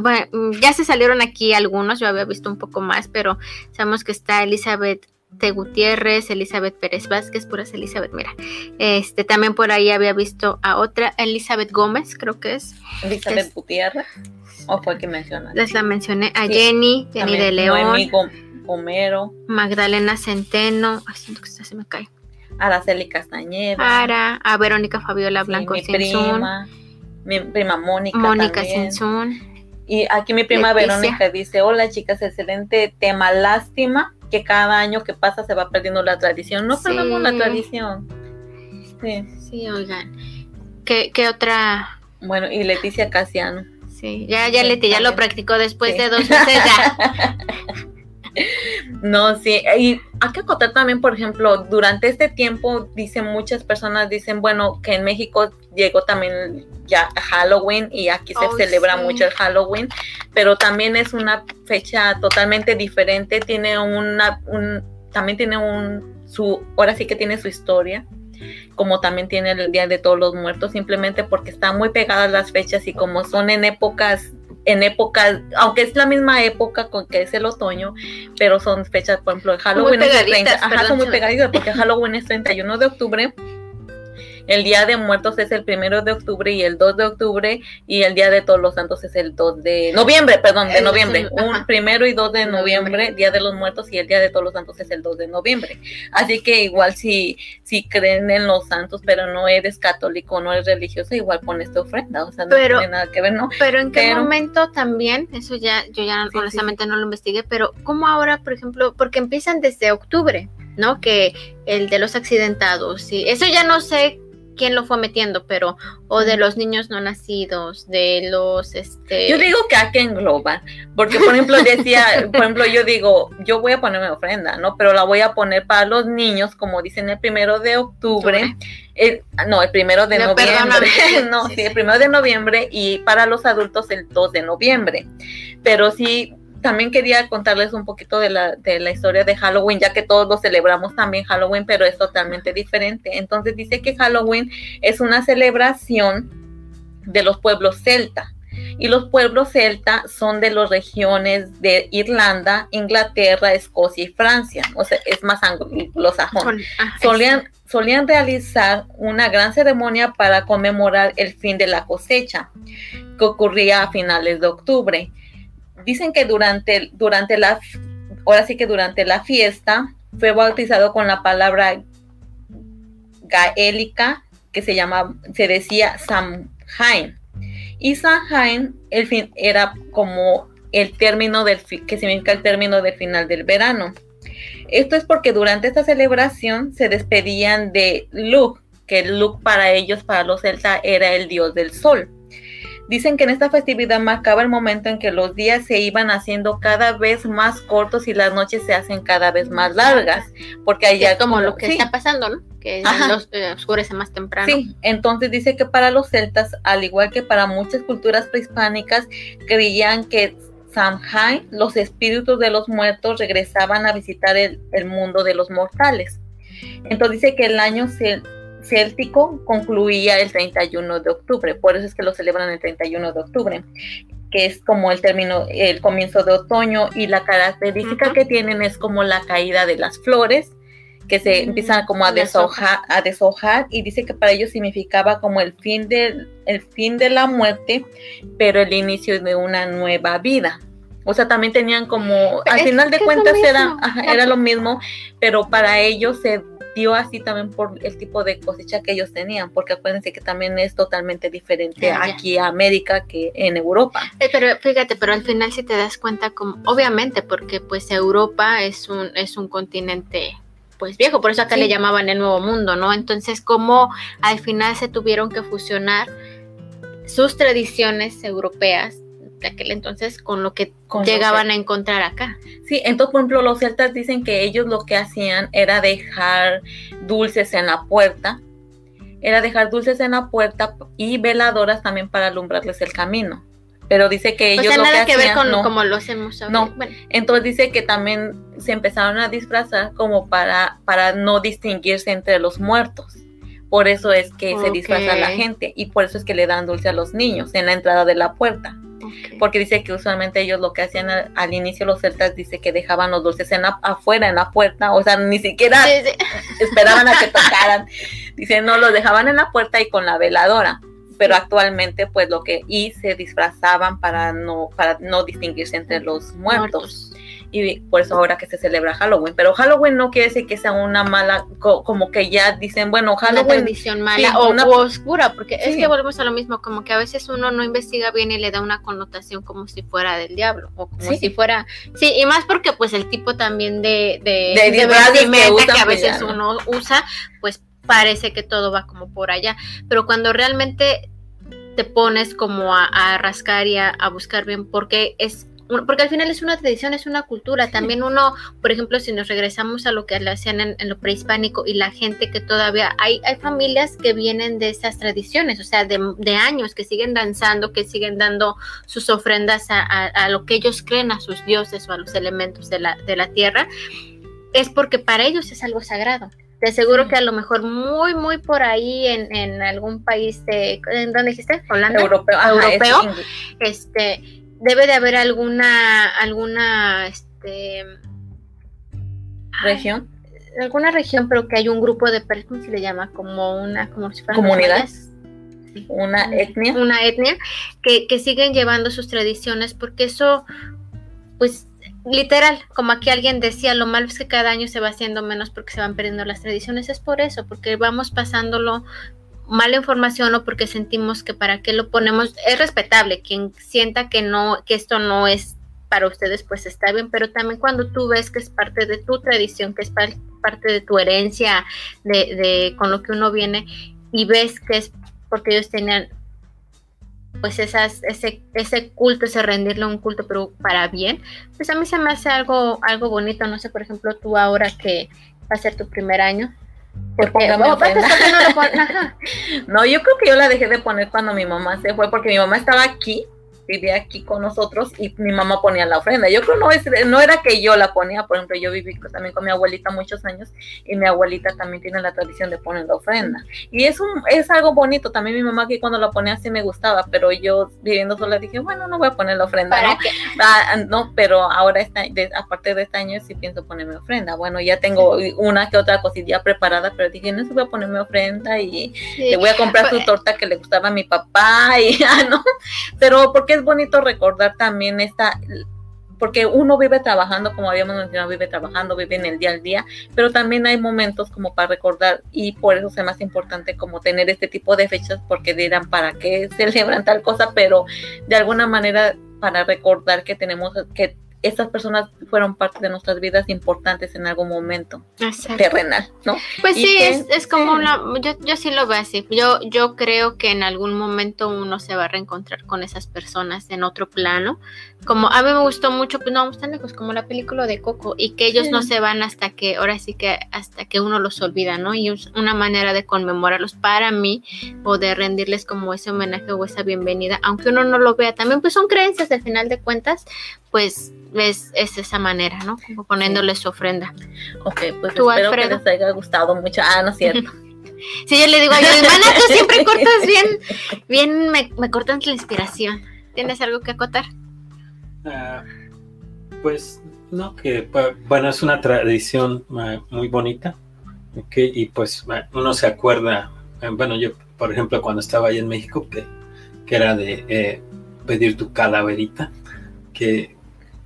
ya se salieron aquí algunos, yo había visto un poco más, pero sabemos que está Elizabeth T. Gutiérrez, Elizabeth Pérez Vázquez, puras Elizabeth, mira. Este, también por ahí había visto a otra, Elizabeth Gómez, creo que es. Elizabeth Es- Gutiérrez. ¿O fue que mencionaste? Les la mencioné a Sí, Jenny, Jenny de León, Homero, Magdalena Centeno, ay, siento que esta se me cae. Araceli Castañeda. Para, a Verónica Fabiola sí, Blanco mi Sinsun, prima, mi prima Mónica. Mónica. Sinsun. Y aquí mi prima Leticia. Verónica dice, hola chicas, excelente tema, lástima que cada año que pasa se va perdiendo la tradición. No Sí. perdamos la tradición. Sí. Sí, oigan. ¿Qué, qué otra? Bueno, y Leticia Casiano. Sí, ya, ya Leti, ya lo practicó después Sí. de dos meses ya. No, sí, y hay que acotar también, por ejemplo, durante este tiempo, dicen muchas personas, dicen, bueno, que en México llegó también ya Halloween y aquí se Oh, celebra sí. mucho el Halloween, pero también es una fecha totalmente diferente, tiene una, un, también tiene un, su, ahora sí que tiene su historia, como también tiene el Día de Todos los Muertos, simplemente porque están muy pegadas las fechas y como son en épocas en épocas, aunque es la misma época con que es el otoño, pero son fechas, por ejemplo, el Halloween es el 30, pegaditas, ajá, son muy pegaditas porque Halloween es 31 de octubre, el Día de Muertos es el primero de octubre y el 2 de octubre, y el Día de Todos los Santos es el 2 de noviembre, perdón, de noviembre, un primero y 2 de Noviembre. Día de los Muertos, y el Día de Todos los Santos es el 2 de noviembre. Así que igual si, si creen en los santos, pero no eres católico, no eres religioso, igual pones tu ofrenda, o sea, no Pero- tiene nada que ver, ¿no? Pero en qué Pero- momento también, eso ya, yo ya Sí, honestamente no lo investigué, pero ¿cómo ahora, por ejemplo, porque empiezan desde octubre, ¿no? Que el de los accidentados, y eso ya no sé quién lo fue metiendo, pero, o de los niños no nacidos, de los, este... Yo digo que hay que englobar, porque por ejemplo decía, por ejemplo yo digo, yo voy a ponerme ofrenda, ¿no? Pero la voy a poner para los niños, como dicen el primero de octubre, el- no, el primero de No, noviembre, perdóname. no, Sí, sí, sí. el primero de noviembre y para los adultos el 2 de noviembre. Pero sí, también quería contarles un poquito de la, de la historia de Halloween, ya que todos lo celebramos también Halloween, pero es totalmente diferente. Entonces dice que Halloween es una celebración de los pueblos celta. Y los pueblos celta son de las regiones de Irlanda, Inglaterra, Escocia y Francia. O sea, es más anglosajón. Ah, Solían, solían realizar una gran ceremonia para conmemorar el fin de la cosecha, que ocurría a finales de octubre. Dicen que durante, durante la, ahora sí que durante la fiesta, fue bautizado con la palabra gaélica que se llama, se decía Samhain. Y Samhain, el fin, era como el término del que significa el término del final del verano. Esto es porque durante esta celebración se despedían de Lug, que Lug para ellos, para los celtas, era el dios del sol. Dicen que en esta festividad marcaba el momento en que los días se iban haciendo cada vez más cortos y las noches se hacen cada vez más largas, porque que allá es como lo que sí, está pasando, ¿no? Que los, eh, oscurece más temprano. Sí, entonces dice que para los celtas, al igual que para muchas culturas prehispánicas, creían que Samhain, los espíritus de los muertos, regresaban a visitar el, el mundo de los mortales. Entonces dice que el año cel- céltico concluía el 31 de octubre, por eso es que lo celebran el 31 de octubre, que es como el término, el comienzo de otoño y la característica que tienen es como la caída de las flores, que se empiezan como a deshojar, a deshojar y dice que para ellos significaba como el fin de, el fin de la muerte, pero el inicio de una nueva vida. O sea, también tenían como, al final de cuentas era, ajá, era lo mismo, pero para ellos se dio así también por el tipo de cosecha que ellos tenían, porque acuérdense que también es totalmente diferente Ah, aquí a América que en Europa. Eh, Pero fíjate, pero al final si te das cuenta, como, obviamente, porque pues Europa es un, es un continente pues viejo, por eso acá Sí. le llamaban el Nuevo Mundo, ¿no? Entonces, como al final se tuvieron que fusionar sus tradiciones europeas de aquel entonces con lo que Con llegaban los- a encontrar acá. Sí, entonces, por ejemplo, los celtas dicen que ellos lo que hacían era dejar dulces en la puerta, era dejar dulces en la puerta y veladoras también para alumbrarles el camino. Pero dice que O ellos sea, lo nada que que ver con no. como lo hacemos ahora. No. Bueno, Entonces dice que también se empezaron a disfrazar como para, para no distinguirse entre los muertos. Por eso es que se disfraza la gente y por eso es que le dan dulce a los niños en la entrada de la puerta. Porque dice que usualmente ellos lo que hacían al, al inicio los celtas dice que dejaban los dulces en la- afuera en la puerta, o sea, ni siquiera Sí, sí. esperaban a que tocaran. Dice, no, los dejaban en la puerta y con la veladora. Pero actualmente, pues lo que, y se disfrazaban para no, para no distinguirse entre los muertos. Y por eso ahora que se celebra Halloween. Pero Halloween no quiere decir que sea una mala, co- como que ya dicen, bueno, una Halloween. tradición mala sí, o, una- u oscura, porque es Sí. que volvemos a lo mismo, como que a veces uno no investiga bien y le da una connotación como si fuera del diablo, o como Sí. si fuera, sí, y más porque pues el tipo también de, de, De de que vestimenta que, usan, a pues, veces ya, ¿no? uno usa, pues parece que todo va como por allá, pero cuando realmente te pones como a, a rascar y a, a buscar bien, porque es porque al final es una tradición, es una cultura. También uno, por ejemplo, si nos regresamos a lo que hacían en, en lo prehispánico y la gente que todavía hay, hay familias que vienen de esas tradiciones, o sea, de, de años, que siguen danzando, que siguen dando sus ofrendas a, a- a lo que ellos creen, a sus dioses o a los elementos de la, de la tierra, es porque para ellos es algo sagrado. Te aseguro que a lo mejor muy, muy por ahí en, en algún país de, ¿en dónde dijiste? Holanda Europeo. ajá, es Europeo. inglés. este debe de haber alguna alguna este ay, región. alguna región pero que hay un grupo de personas ¿cómo se le llama como una como si fueran Comunidad. Sí. Una etnia. una etnia que, que siguen llevando sus tradiciones porque eso pues literal como aquí alguien decía lo malo es que cada año se va haciendo menos porque se van perdiendo las tradiciones es por eso porque vamos pasándolo mala información o porque sentimos que para qué lo ponemos es respetable quien sienta que no que esto no es para ustedes pues está bien pero también cuando tú ves que es parte de tu tradición que es par- parte de tu herencia de, de con lo que uno viene y ves que es porque ellos tenían pues esas ese ese culto ese rendirle un culto pero para bien pues a mí se me hace algo algo bonito. No sé por ejemplo tú ahora que va a ser tu primer año Que ponga mi oh, aparte, ofrenda. ¿por qué no lo pon- ajá. No, yo creo que yo la dejé de poner cuando mi mamá se fue, porque mi mamá estaba aquí, vivía aquí con nosotros y mi mamá ponía la ofrenda. Yo creo no es, no era que yo la ponía, por ejemplo, yo viví también con mi abuelita muchos años y mi abuelita también tiene la tradición de poner la ofrenda. Y es, un, es algo bonito, también mi mamá que cuando la ponía así me gustaba, pero yo viviendo sola dije, bueno, no voy a poner la ofrenda, ¿no? Ah, no, pero ahora, está, aparte de este año, sí pienso ponerme ofrenda. Bueno, ya tengo una que otra cosilla preparada, pero dije, no, se voy a ponerme ofrenda y le voy a comprar su pues, torta que le gustaba a mi papá y ya, ¿no? Pero porque es bonito recordar también esta porque uno vive trabajando, como habíamos mencionado, vive trabajando, vive en el día al día, pero también hay momentos como para recordar y por eso es más importante como tener este tipo de fechas porque dirán para qué celebran tal cosa, pero de alguna manera para recordar que tenemos que estas personas fueron parte de nuestras vidas importantes en algún momento terrenal, ¿no? Pues sí, es, como una, yo, yo sí lo veo así, yo, yo creo que en algún momento uno se va a reencontrar con esas personas en otro plano, como a mí me gustó mucho, pues no vamos tan lejos, como la película de Coco, y que ellos no se van hasta que, ahora sí que hasta que uno los olvida, ¿no? Y es una manera de conmemorarlos para mí, o de rendirles como ese homenaje o esa bienvenida, aunque uno no lo vea, también pues son creencias al final de cuentas, pues es, es esa manera, ¿no? Como poniéndole su ofrenda. Ok, pues ¿Tú, espero que les haya gustado mucho. Ah, no es cierto. sí, yo le digo a mi hermana, tú siempre cortas bien, bien, me, me cortas la inspiración. ¿Tienes algo que acotar? Ah, pues no, que bueno, es una tradición ah, muy bonita. Okay, y pues ah, uno se acuerda, bueno, yo, por ejemplo, cuando estaba ahí en México, que, que era de eh, pedir tu calaverita, que,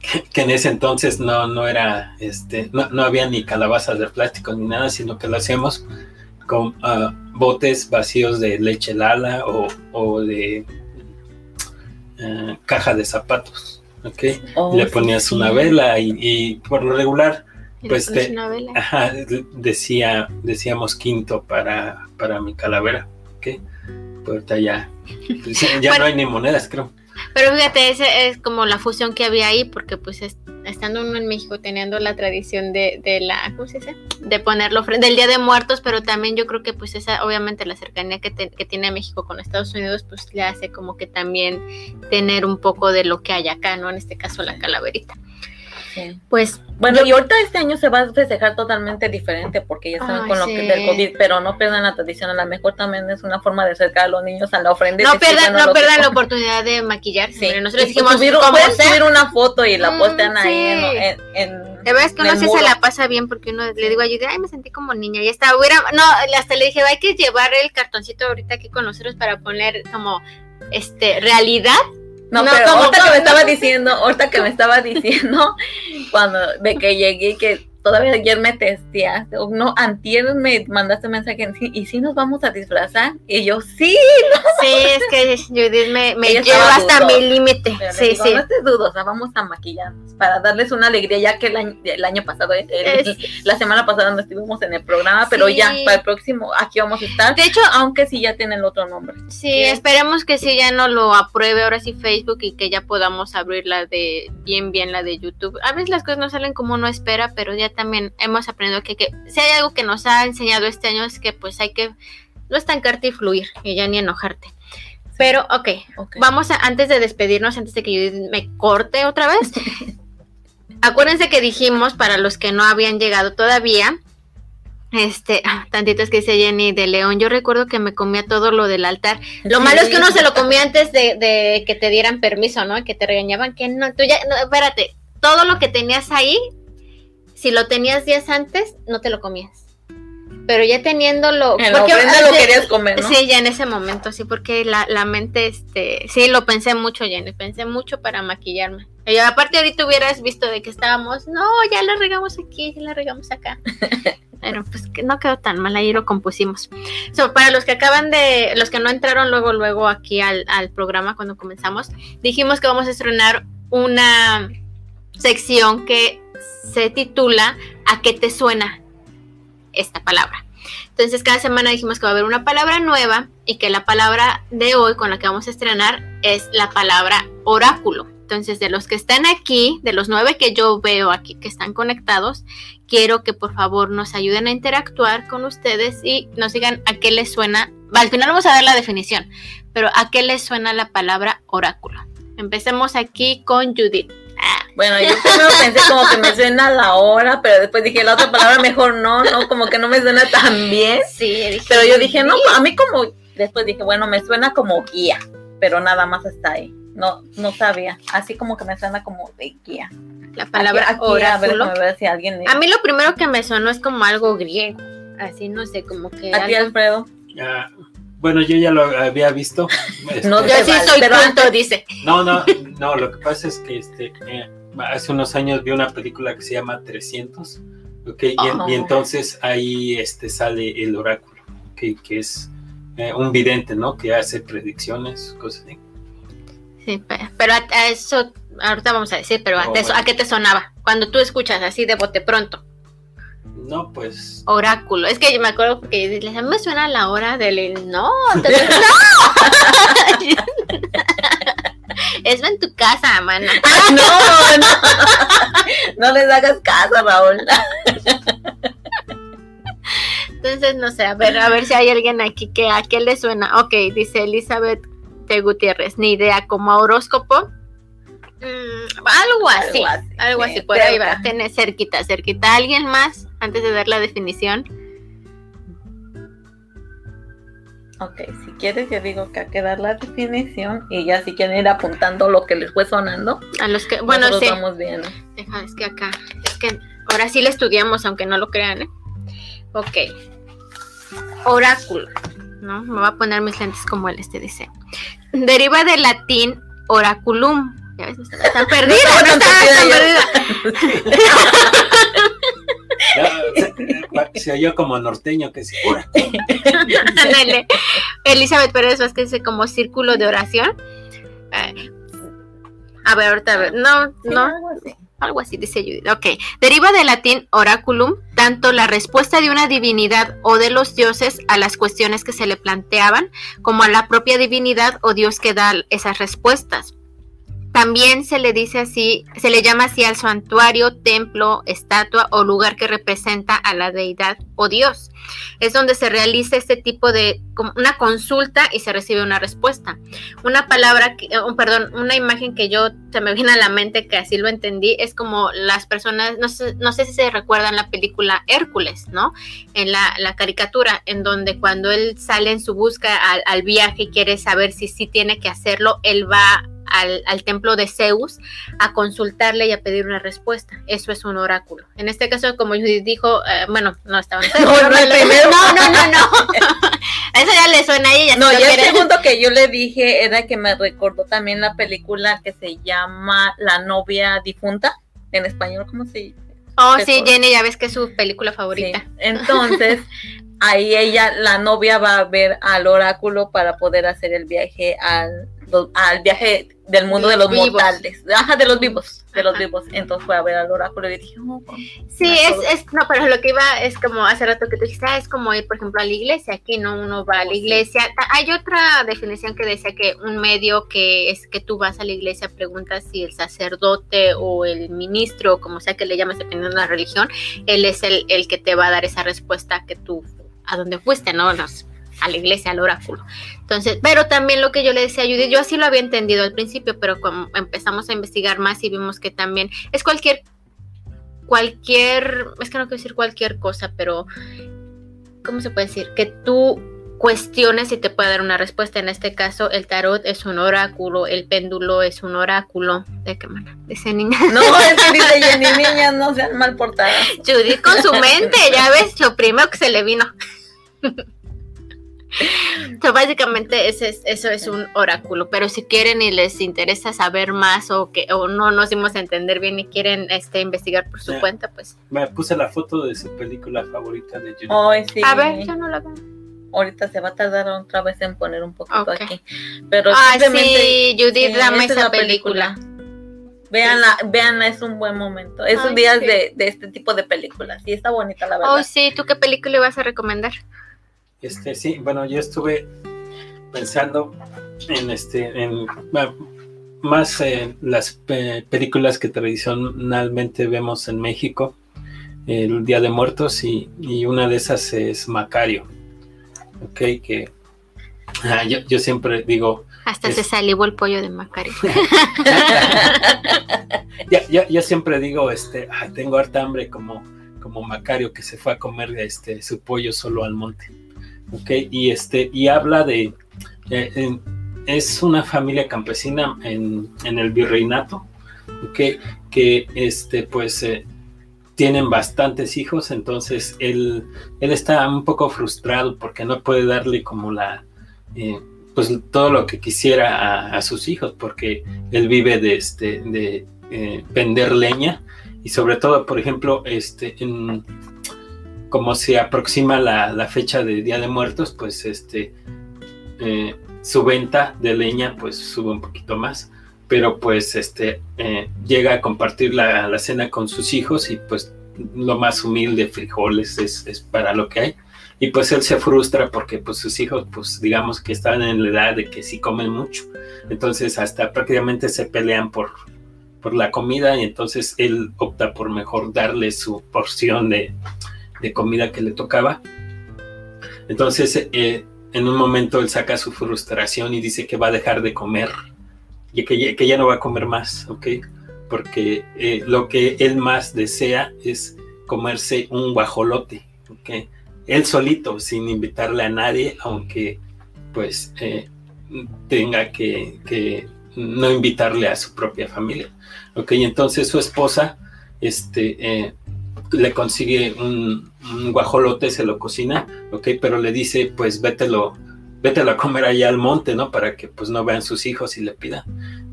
que, en ese entonces no, no era, este, no, no, había ni calabazas de plástico ni nada, sino que lo hacíamos con uh, botes vacíos de leche lala o, o de uh, caja de zapatos, ¿ok? Oh, le ponías una vela y, y, por lo regular, pues te, ajá, decía, decíamos quinto para, para mi calavera, ¿ok? Pues ya, ya no hay ni monedas, creo. Pero fíjate, ese es como la fusión que había ahí, porque pues estando uno en México teniendo la tradición de, de la, ¿cómo se dice? De ponerlo frente del Día de Muertos, pero también yo creo que pues esa, obviamente la cercanía que, que tiene México con Estados Unidos, pues le hace como que también tener un poco de lo que hay acá, ¿no? En este caso la calaverita. Pues bueno, y ahorita este año se va a festejar totalmente diferente porque ya están con lo que del COVID, pero no pierdan la tradición, a lo mejor también es una forma de acercar a los niños a la ofrenda. No pierdan, no, pierdan la oportunidad de maquillarse. Nosotros dijimos, subir, pueden subir una foto y la mm, postean ahí en, en, De verdad que uno sí se la pasa bien porque uno le digo a Judy, ay, me sentí como niña, y hasta hubiera, no, hasta le dije, hay que llevar el cartoncito ahorita aquí con nosotros para poner como este realidad no, pero ahorita que me estaba diciendo, ahorita que me estaba diciendo, cuando de que llegué, que todavía ayer me testeaste, no, antier me mandaste un mensaje, ¿y si nos vamos a disfrazar? Y yo, sí, no. Sí, es que Judith me, me lleva hasta mi límite. Sí, sí. No estés dudosa, vamos a maquillarnos para darles una alegría, ya que el año, el año pasado, la semana pasada no estuvimos en el programa, pero ya para el próximo aquí vamos a estar. De hecho, aunque sí ya tienen otro nombre. Sí, esperemos que sí ya no lo apruebe ahora sí Facebook y que ya podamos abrir la de bien, bien la de YouTube. A veces las cosas no salen como uno espera, pero ya también hemos aprendido que, que si hay algo que nos ha enseñado este año es que pues hay que no estancarte y fluir y ya ni enojarte. Pero, ok, okay. vamos a, antes de despedirnos, antes de que yo me corte otra vez, acuérdense que dijimos, para los que no habían llegado todavía, este, ah, tantitos que dice Jenny de León, yo recuerdo que me comía todo lo del altar. Lo malo es que uno se lo comía antes de, de, que te dieran permiso, ¿no? Que te regañaban que no, tú ya, no, espérate, todo lo que tenías ahí si lo tenías días antes, no te lo comías. Pero ya teniéndolo. En porque, la lo querías comer, ¿no? Sí, ya en ese momento, sí, porque la, la mente, este. Sí, lo pensé mucho, Jenny. Pensé mucho para maquillarme. Y aparte, ahorita hubieras visto de que estábamos. No, ya la regamos aquí, ya la regamos acá. Pero pues que no quedó tan mal, ahí lo compusimos. So, para los que acaban de, los que no entraron luego, luego aquí al, al programa cuando comenzamos, dijimos que vamos a estrenar una sección que se titula ¿A qué te suena esta palabra? Entonces cada semana dijimos que va a haber una palabra nueva y que la palabra de hoy con la que vamos a estrenar es la palabra oráculo. Entonces de los que están aquí, de los nueve que yo veo aquí que están conectados, quiero que por favor nos ayuden a interactuar con ustedes y nos digan a qué les suena. Al final vamos a dar la definición, pero a qué les suena la palabra oráculo. Empecemos aquí con Judith. Ah, Bueno, yo primero pensé como que me suena la hora, pero después dije la otra palabra mejor no, no, como que no me suena tan bien. sí, dije, Pero yo dije, no, a mí como, después dije, bueno, me suena como guía, pero nada más está ahí. No, no sabía. Así como que me suena como de guía. la palabra Aquí- aquí, a ver, si alguien. A mí lo primero que me sonó es como algo griego. Así, no sé, como que. A ti, algo- Alfredo. Ah, bueno, yo ya lo había visto. Este, No Yo te sí vale, soy antes- dice. No, no, no, lo que pasa es que este, eh, hace unos años vi una película que se llama 300, ¿ok? Y, en- Oh. y entonces ahí este, sale el oráculo, ¿ok? Que es eh, un vidente, ¿no? Que hace predicciones, cosas así. Sí, pe- pero a, a eso, ahorita vamos a decir, pero a, Oh, bueno. ¿a qué te sonaba? Cuando tú escuchas así de bote pronto, No, pues, oráculo. Es que yo me acuerdo a mí me suena la hora del. No, entonces, no. Eso en tu casa, mana. No, no. No les hagas caso, Raúl. Entonces, no sé, a ver, a ver si hay alguien aquí que a qué le suena. Ok, dice Elizabeth T. Gutiérrez, ni idea, como horóscopo. Mm, algo así, Algo así, algo sí, así, por ahí va, cerca. tener cerquita, cerquita. ¿Alguien más antes de dar la definición? Ok, si quieres, yo digo que hay que dar la definición y ya si quieren ir apuntando lo que les fue sonando, A los que, bueno, sí, vamos viendo. Deja, es que acá, es que ahora sí le estudiamos, aunque no lo crean, ¿eh? Ok. Oráculo, ¿no? Me voy a poner mis lentes como él este dice. Deriva del latín oraculum. Ya ves, no tan perdida. ya, se, se oyó como norteño que. Ándale. Elizabeth Pérez Vázquez dice como círculo de oración. Eh, a ver, ahorita, a ver. No, no. algo así. Algo así dice Judith. Ok. Deriva del latín oraculum, tanto la respuesta de una divinidad o de los dioses a las cuestiones que se le planteaban, como a la propia divinidad o dios que da esas respuestas. También se le dice así, se le llama así al santuario, templo, estatua o lugar que representa a la deidad o dios. Es donde se realiza este tipo de una consulta y se recibe una respuesta. Una palabra, eh, un- perdón, una imagen que yo se me viene a la mente que así lo entendí es como las personas, no sé, no sé si se recuerdan la película Hércules, ¿no? En la, la caricatura, en donde cuando él sale en su busca al, al viaje y quiere saber si sí tiene que hacerlo, él va al, al templo de Zeus a consultarle y a pedir una respuesta. Eso es un oráculo. En este caso, como Judith dijo, eh, bueno, no estaba. No, no, el primero. no, no, no, no. Eso ya le suena a ella. No, ya el segundo que yo le dije era que me recordó también la película que se llama La novia difunta. En español, ¿cómo se llama? Oh, sí, cosa. Jenny, ya ves que es su película favorita. Sí. Entonces, ahí ella, la novia va a ver al oráculo para poder hacer el viaje al, al viaje del mundo de los Vivos. mortales. Ajá, de los vivos, de los Ajá. vivos. Entonces fue a ver al oráculo y dije, oh, Sí, es, es, no, pero lo que iba es como hace rato que tú dijiste, ah, es como ir, por ejemplo, a la iglesia. Aquí no, uno va a la sí. iglesia. Hay otra definición que decía que un medio que es que tú vas a la iglesia, preguntas si el sacerdote o el ministro, como sea que le llames dependiendo de la religión, él es el, el que te va a dar esa respuesta que tú, a donde fuiste, ¿no? Los- a la iglesia, al oráculo. Entonces, pero también lo que yo le decía a Judith, yo así lo había entendido al principio, pero como empezamos a investigar más y vimos que también es cualquier cualquier, es que no quiero decir cualquier cosa, pero ¿cómo se puede decir? Que tú cuestiones y te puede dar una respuesta. En este caso, el tarot es un oráculo, el péndulo es un oráculo. ¿De qué manera? Dice niña. no, es dice Jenny, niñas no sean mal portadas. Judith con su mente, ya ves, lo primero que se le vino. So, básicamente ese es- eso es un oráculo, pero si quieren y les interesa saber más o que o no nos dimos a entender bien y quieren este investigar por su Ya. cuenta, pues Me puse la foto de su película favorita de Judy. Ay, sí. a ver, yo no la veo. Ahorita se va a tardar otra vez en poner un poquito Ok. aquí. Pero Ay, simplemente sí, Judith, sí, dame esa es esa la película. Veanla, veanla, es un buen momento. Esos Ay, días sí. de, de este tipo de películas. Sí, está bonita la verdad. Oh, sí, ¿tú qué película ibas a recomendar? Este, sí, bueno, yo estuve pensando en este, en más eh, las eh, películas que tradicionalmente vemos en México, el Día de Muertos, y, y una de esas es Macario. Ok, que ah, yo, yo siempre digo, Hasta Es- se salivó el pollo de Macario. ya, ya, yo siempre digo, este, "Ay, tengo harta hambre como, como Macario que se fue a comer este, su pollo solo al monte. ¿Ok? Y, este, y habla de, eh, es una familia campesina en, en el virreinato, ¿ok? que este, pues eh, tienen bastantes hijos, entonces él, él está un poco frustrado porque no puede darle como la... eh, pues todo lo que quisiera a, sus hijos, porque él vive de, este, de vender leña y sobre todo, por ejemplo, este, en, como se aproxima la, la fecha de Día de Muertos, pues este, eh, su venta de leña pues sube un poquito más, pero pues este, eh, llega a compartir la, la cena con sus hijos y pues lo más humilde, frijoles, es, es para lo que hay. Y pues él se frustra porque pues sus hijos pues digamos que están en la edad de que sí comen mucho. Entonces hasta prácticamente se pelean por, por la comida y entonces él opta por mejor darle su porción de, de comida que le tocaba. Entonces eh, en un momento él saca su frustración y dice que va a dejar de comer y que ya, no va a comer más, ¿ok? Porque eh, lo que él más desea es comerse un guajolote, ¿ok? Él solito, sin invitarle a nadie, aunque pues eh, tenga que, que, no invitarle a su propia familia, ¿ok? Entonces su esposa este, le consigue un, guajolote, se lo cocina, ¿ok? Pero le dice, pues vételo, vételo a comer allá al monte, ¿no? Para que pues no vean sus hijos y le pidan,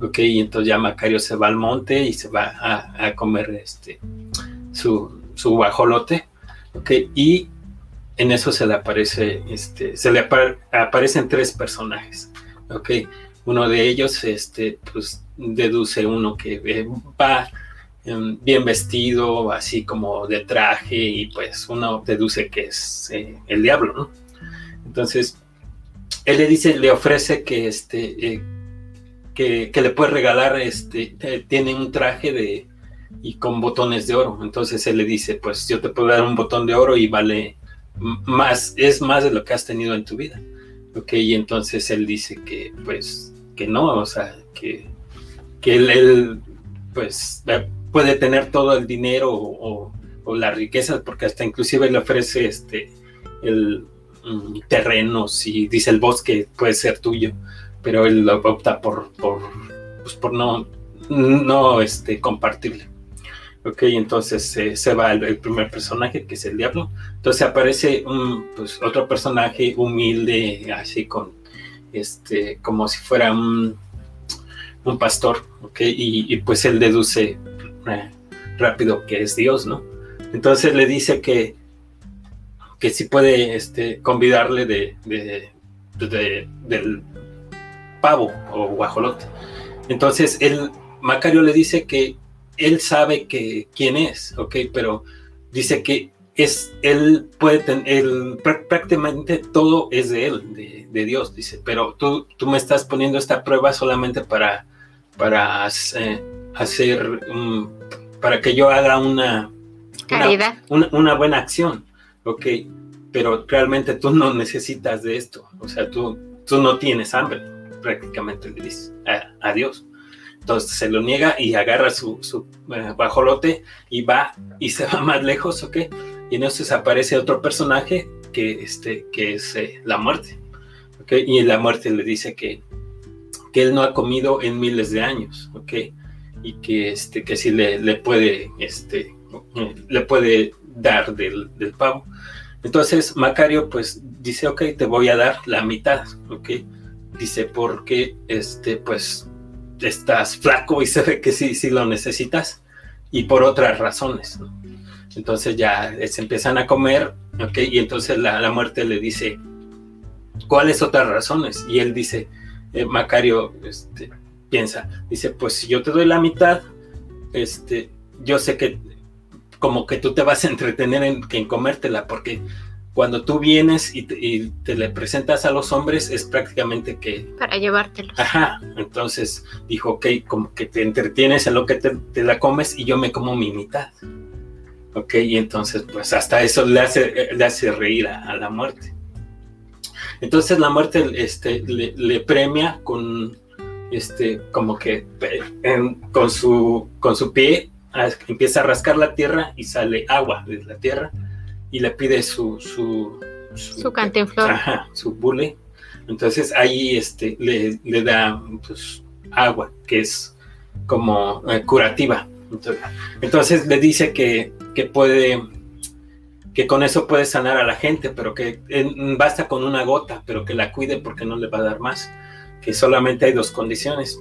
¿ok? Y entonces ya Macario se va al monte y se va a, a comer este, su, su guajolote, ¿ok? Y en eso se le aparece, este, se le apa aparecen tres personajes, ¿ok? Uno de ellos, este, pues deduce uno que eh, va bien vestido, así como de traje, y pues uno deduce que es eh, el diablo, ¿no? Entonces, él le dice, le ofrece que, este, eh, que, que, le puede regalar, este, tiene un traje de, y con botones de oro, entonces él le dice, pues yo te puedo dar un botón de oro y vale más, es más de lo que has tenido en tu vida. Ok, y entonces él dice que, pues, que no, o sea, que, que él, él, pues, puede tener todo el dinero o, o, o la riqueza, porque hasta inclusive le ofrece este, el um, terrenos y dice el bosque puede ser tuyo, pero él opta por, por, pues, por no, no este, compartirle. Ok, entonces eh, se va el, primer personaje, que es el diablo. Entonces aparece un, pues, otro personaje humilde, así con, este, como si fuera un, un pastor, ok, y, pues él deduce rápido que es Dios, ¿no? Entonces le dice que, que si puede este, convidarle de, de, de, del pavo o guajolote. Entonces él, Macario le dice que él sabe que quién es, ok, pero dice que es, él puede tener, prácticamente todo es de él, de, de, Dios, dice, pero tú, tú me estás poniendo esta prueba solamente para, para eh, hacer, um, para que yo haga una. Una, una, una, buena acción, ok, pero realmente tú no necesitas de esto, o sea, tú, tú no tienes hambre, prácticamente le dices a, a Dios. Entonces se lo niega y agarra su, su eh, bajolote y va y se va más lejos, ¿ok? Y entonces aparece otro personaje que, este, que es eh, la muerte, ¿ok? Y la muerte le dice que, que él no ha comido en miles de años, ¿ok? Y que, este, que sí le, le puede, este, le puede dar del, del pavo. Entonces Macario pues dice, ok, te voy a dar la mitad, ¿ok? Dice, porque, este, pues estás flaco y se ve que sí, sí lo necesitas y por otras razones. ¿no? Entonces ya se empiezan a comer, ¿ok? Y entonces la, la, muerte le dice, ¿cuáles otras razones? Y él dice, eh, Macario este, piensa, dice, pues si yo te doy la mitad, este, yo sé que como que tú te vas a entretener en, en comértela, porque cuando tú vienes y te, y te, le presentas a los hombres es prácticamente que... Para llevártelos. Ajá, entonces dijo, ok, como que te entretienes en lo que te, te, la comes y yo me como mi mitad. Ok, y entonces pues hasta eso le hace, le hace reír a, a la muerte. Entonces la muerte este, le, le premia con, este, como que eh, en- con, su, con su pie empieza a rascar la tierra y sale agua de la tierra y le pide su... Su, Su cantinflor. Ajá, su bule. Entonces ahí este, le, le da pues, agua, que es como eh, curativa. Entonces, entonces le dice que, que puede, que con eso puede sanar a la gente, pero que eh, basta con una gota, pero que la cuide porque no le va a dar más. Que solamente hay dos condiciones.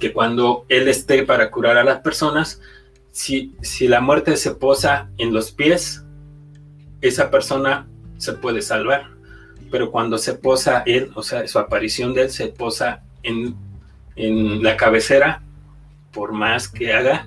Que cuando él esté para curar a las personas, si, si la muerte se posa en los pies, esa persona se puede salvar. Pero cuando se posa él, o sea, su aparición de él se posa en, en la cabecera, por más que haga,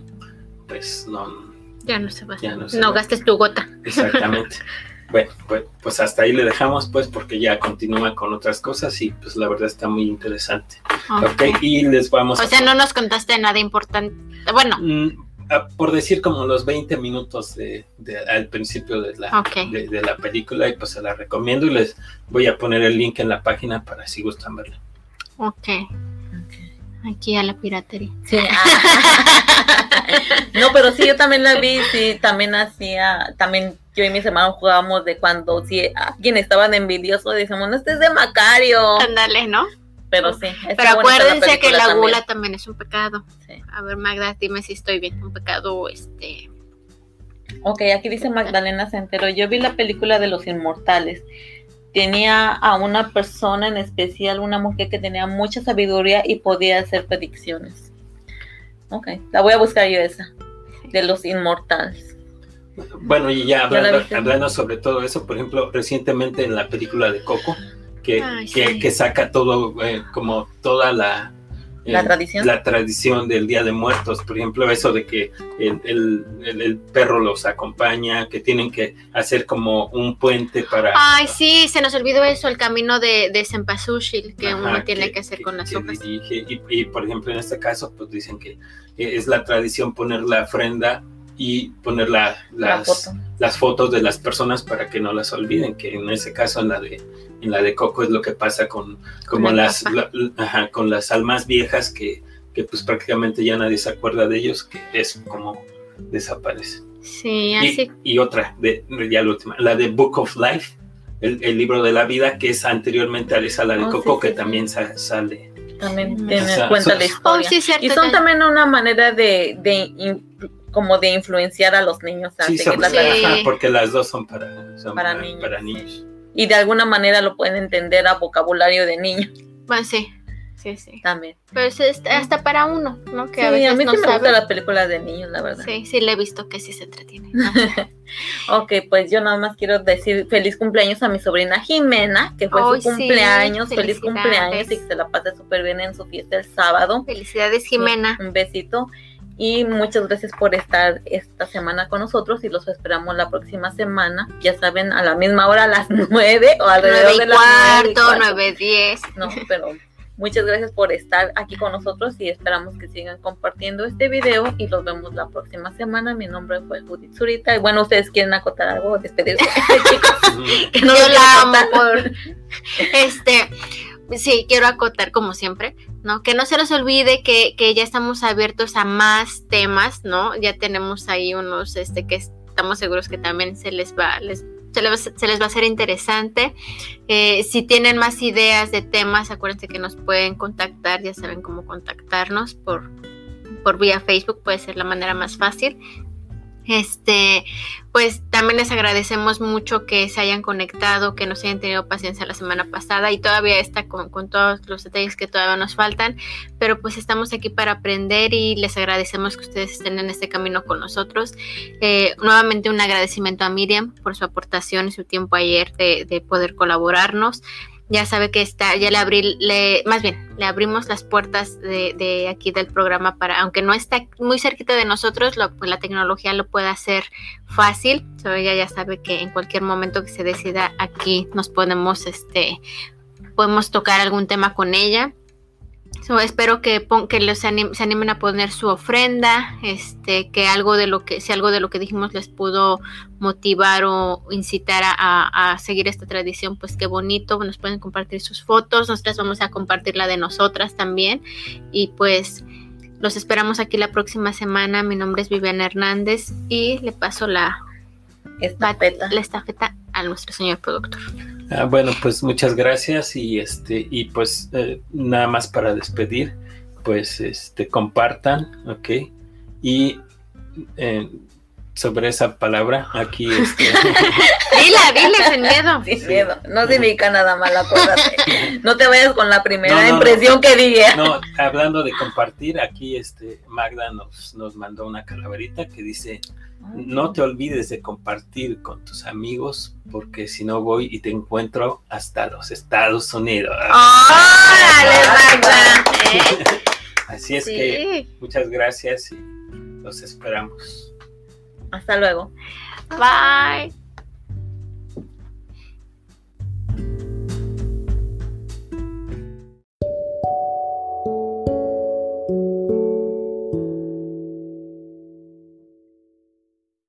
pues no, Ya no se va. Ya no no va. gastes tu gota. exactamente. bueno, pues, pues hasta ahí le dejamos, pues, porque ya continúa con otras cosas y pues la verdad está muy interesante. Ok, y les vamos O sea, no nos contaste nada importante. Bueno, Mm, ah, por decir como los 20 minutos de, de- al principio de la, de la película y pues se la recomiendo y les voy a poner el link en la página para si gustan verla. ok. Aquí a la piratería. Sí. no, pero sí, yo también la vi, sí, también hacía, también yo y mis hermanos jugábamos de cuando si alguien estaba de envidioso, decíamos, no, este es de Macario. Ándale, ¿no? Pero sí. Pero acuérdense que la también. gula también es un pecado. Sí. A ver, Magda, dime si estoy bien. Un pecado, este. Ok, aquí dice Magdalena Centero, yo vi la película de los inmortales. Tenía a una persona en especial, una mujer que tenía mucha sabiduría y podía hacer predicciones. Ok, la voy a buscar yo esa, de los inmortales. Bueno, y ya ¿Ya la hablando, hablando sobre todo eso, por ejemplo, recientemente en la película de Coco, que, Ay, que, sí. que saca todo, eh, como toda la... La eh, tradición. La tradición del Día de Muertos, por ejemplo, eso de que el, el- el- el perro los acompaña, que tienen que hacer como un puente para... Ay, sí, se nos olvidó eso, el camino de, de que Ajá, uno tiene que, hacer con las dirige. Y, y, por ejemplo, en este caso, pues dicen que eh, es la tradición poner la ofrenda y poner la- La las, foto. las fotos de las personas para que no las olviden, que en ese caso en la de en la de Coco es lo que pasa con como las papá. la- ajá, con las almas viejas que, que pues prácticamente ya nadie se acuerda de ellos, que es como desaparece. Sí, Y, así. y otra, de, ya la última, la de Book of Life, el, el libro de la vida, que es anteriormente a esa, la de Oh, Coco, sí, que sí, también sa- sale. También tiene O sea, cuenta son- la Oh, historia. sí, es cierto. Y son ya- también una manera de, de como de influenciar a los niños a Sí, seguir son- la Sí. tradición. porque las dos son para, son Para para, niños, para sí. niños. Y de alguna manera lo pueden entender a vocabulario de niño Bueno, sí, sí, sí. también. Pero es es hasta para uno, ¿no? Que Sí, a veces mí no sí me sabe. gustan las películas de niños, la verdad. Sí, sí, le he visto que sí se entretiene. Ok, pues yo nada más quiero decir feliz cumpleaños a mi sobrina Jimena, que fue su sí, cumpleaños. feliz cumpleaños y que se la pase súper bien en su fiesta el sábado. Felicidades, Jimena. Un besito. Y muchas gracias por estar esta semana con nosotros y los esperamos la próxima semana. Ya saben, a la misma hora, a las nueve o alrededor Nueve y de las nueve y cuarto, cuarto. nueve diez. No, pero muchas gracias por estar aquí con nosotros y esperamos que sigan compartiendo este video y los vemos la próxima semana. Mi nombre fue Judith Zurita y bueno, ustedes quieren acotar algo o despedirse, chicos. Que no Yo la amo por este. Sí, quiero acotar como siempre, ¿no? Que no se nos olvide que, que ya estamos abiertos a más temas, ¿no? Ya tenemos ahí unos este que estamos seguros que también se les va, les, se les, va- a hacer interesante. Eh, si tienen más ideas de temas, acuérdense que nos pueden contactar, ya saben cómo contactarnos por, por vía Facebook, puede ser la manera más fácil. Este, pues también les agradecemos mucho que se hayan conectado, que nos hayan tenido paciencia la semana pasada y todavía está con, todos los detalles que todavía nos faltan, pero pues estamos aquí para aprender y les agradecemos que ustedes estén en este camino con nosotros. Eh, nuevamente un agradecimiento a Miriam por su aportación y su tiempo ayer de poder colaborarnos. Ya sabe que está, ya le abrí, le, más bien, le abrimos las puertas de, de aquí del programa para, aunque no está muy cerquita de nosotros, lo- pues la tecnología lo puede hacer fácil. So, ella ya sabe que en cualquier momento que se decida aquí nos podemos, este, podemos tocar algún tema con ella. So, espero que, pon- que los anim- se animen a poner su ofrenda, este, que algo de lo que, si algo de lo que dijimos les pudo motivar o incitar a, a- a seguir esta tradición, pues qué bonito, nos pueden compartir sus fotos, nosotras vamos a compartir la de nosotras también, y pues los esperamos aquí la próxima semana. Mi nombre es Viviana Hernández y le paso la, Esta peta. la estafeta a nuestro señor productor. Ah, bueno, pues muchas gracias y este y pues eh, nada más para despedir, pues este compartan, ¿ok? Y eh, sobre esa palabra aquí este, Dila, dile sin miedo. Sin Sí. miedo. No significa nada mal, acuérdate. No te vayas con la primera No, no, no. impresión que diga. no, hablando de compartir, aquí este Magda nos, nos mandó una calaverita que dice no te olvides de compartir con tus amigos porque si no voy y te encuentro hasta los Estados Unidos. ¿Eh? Así es que muchas gracias y los esperamos. Hasta luego. Bye.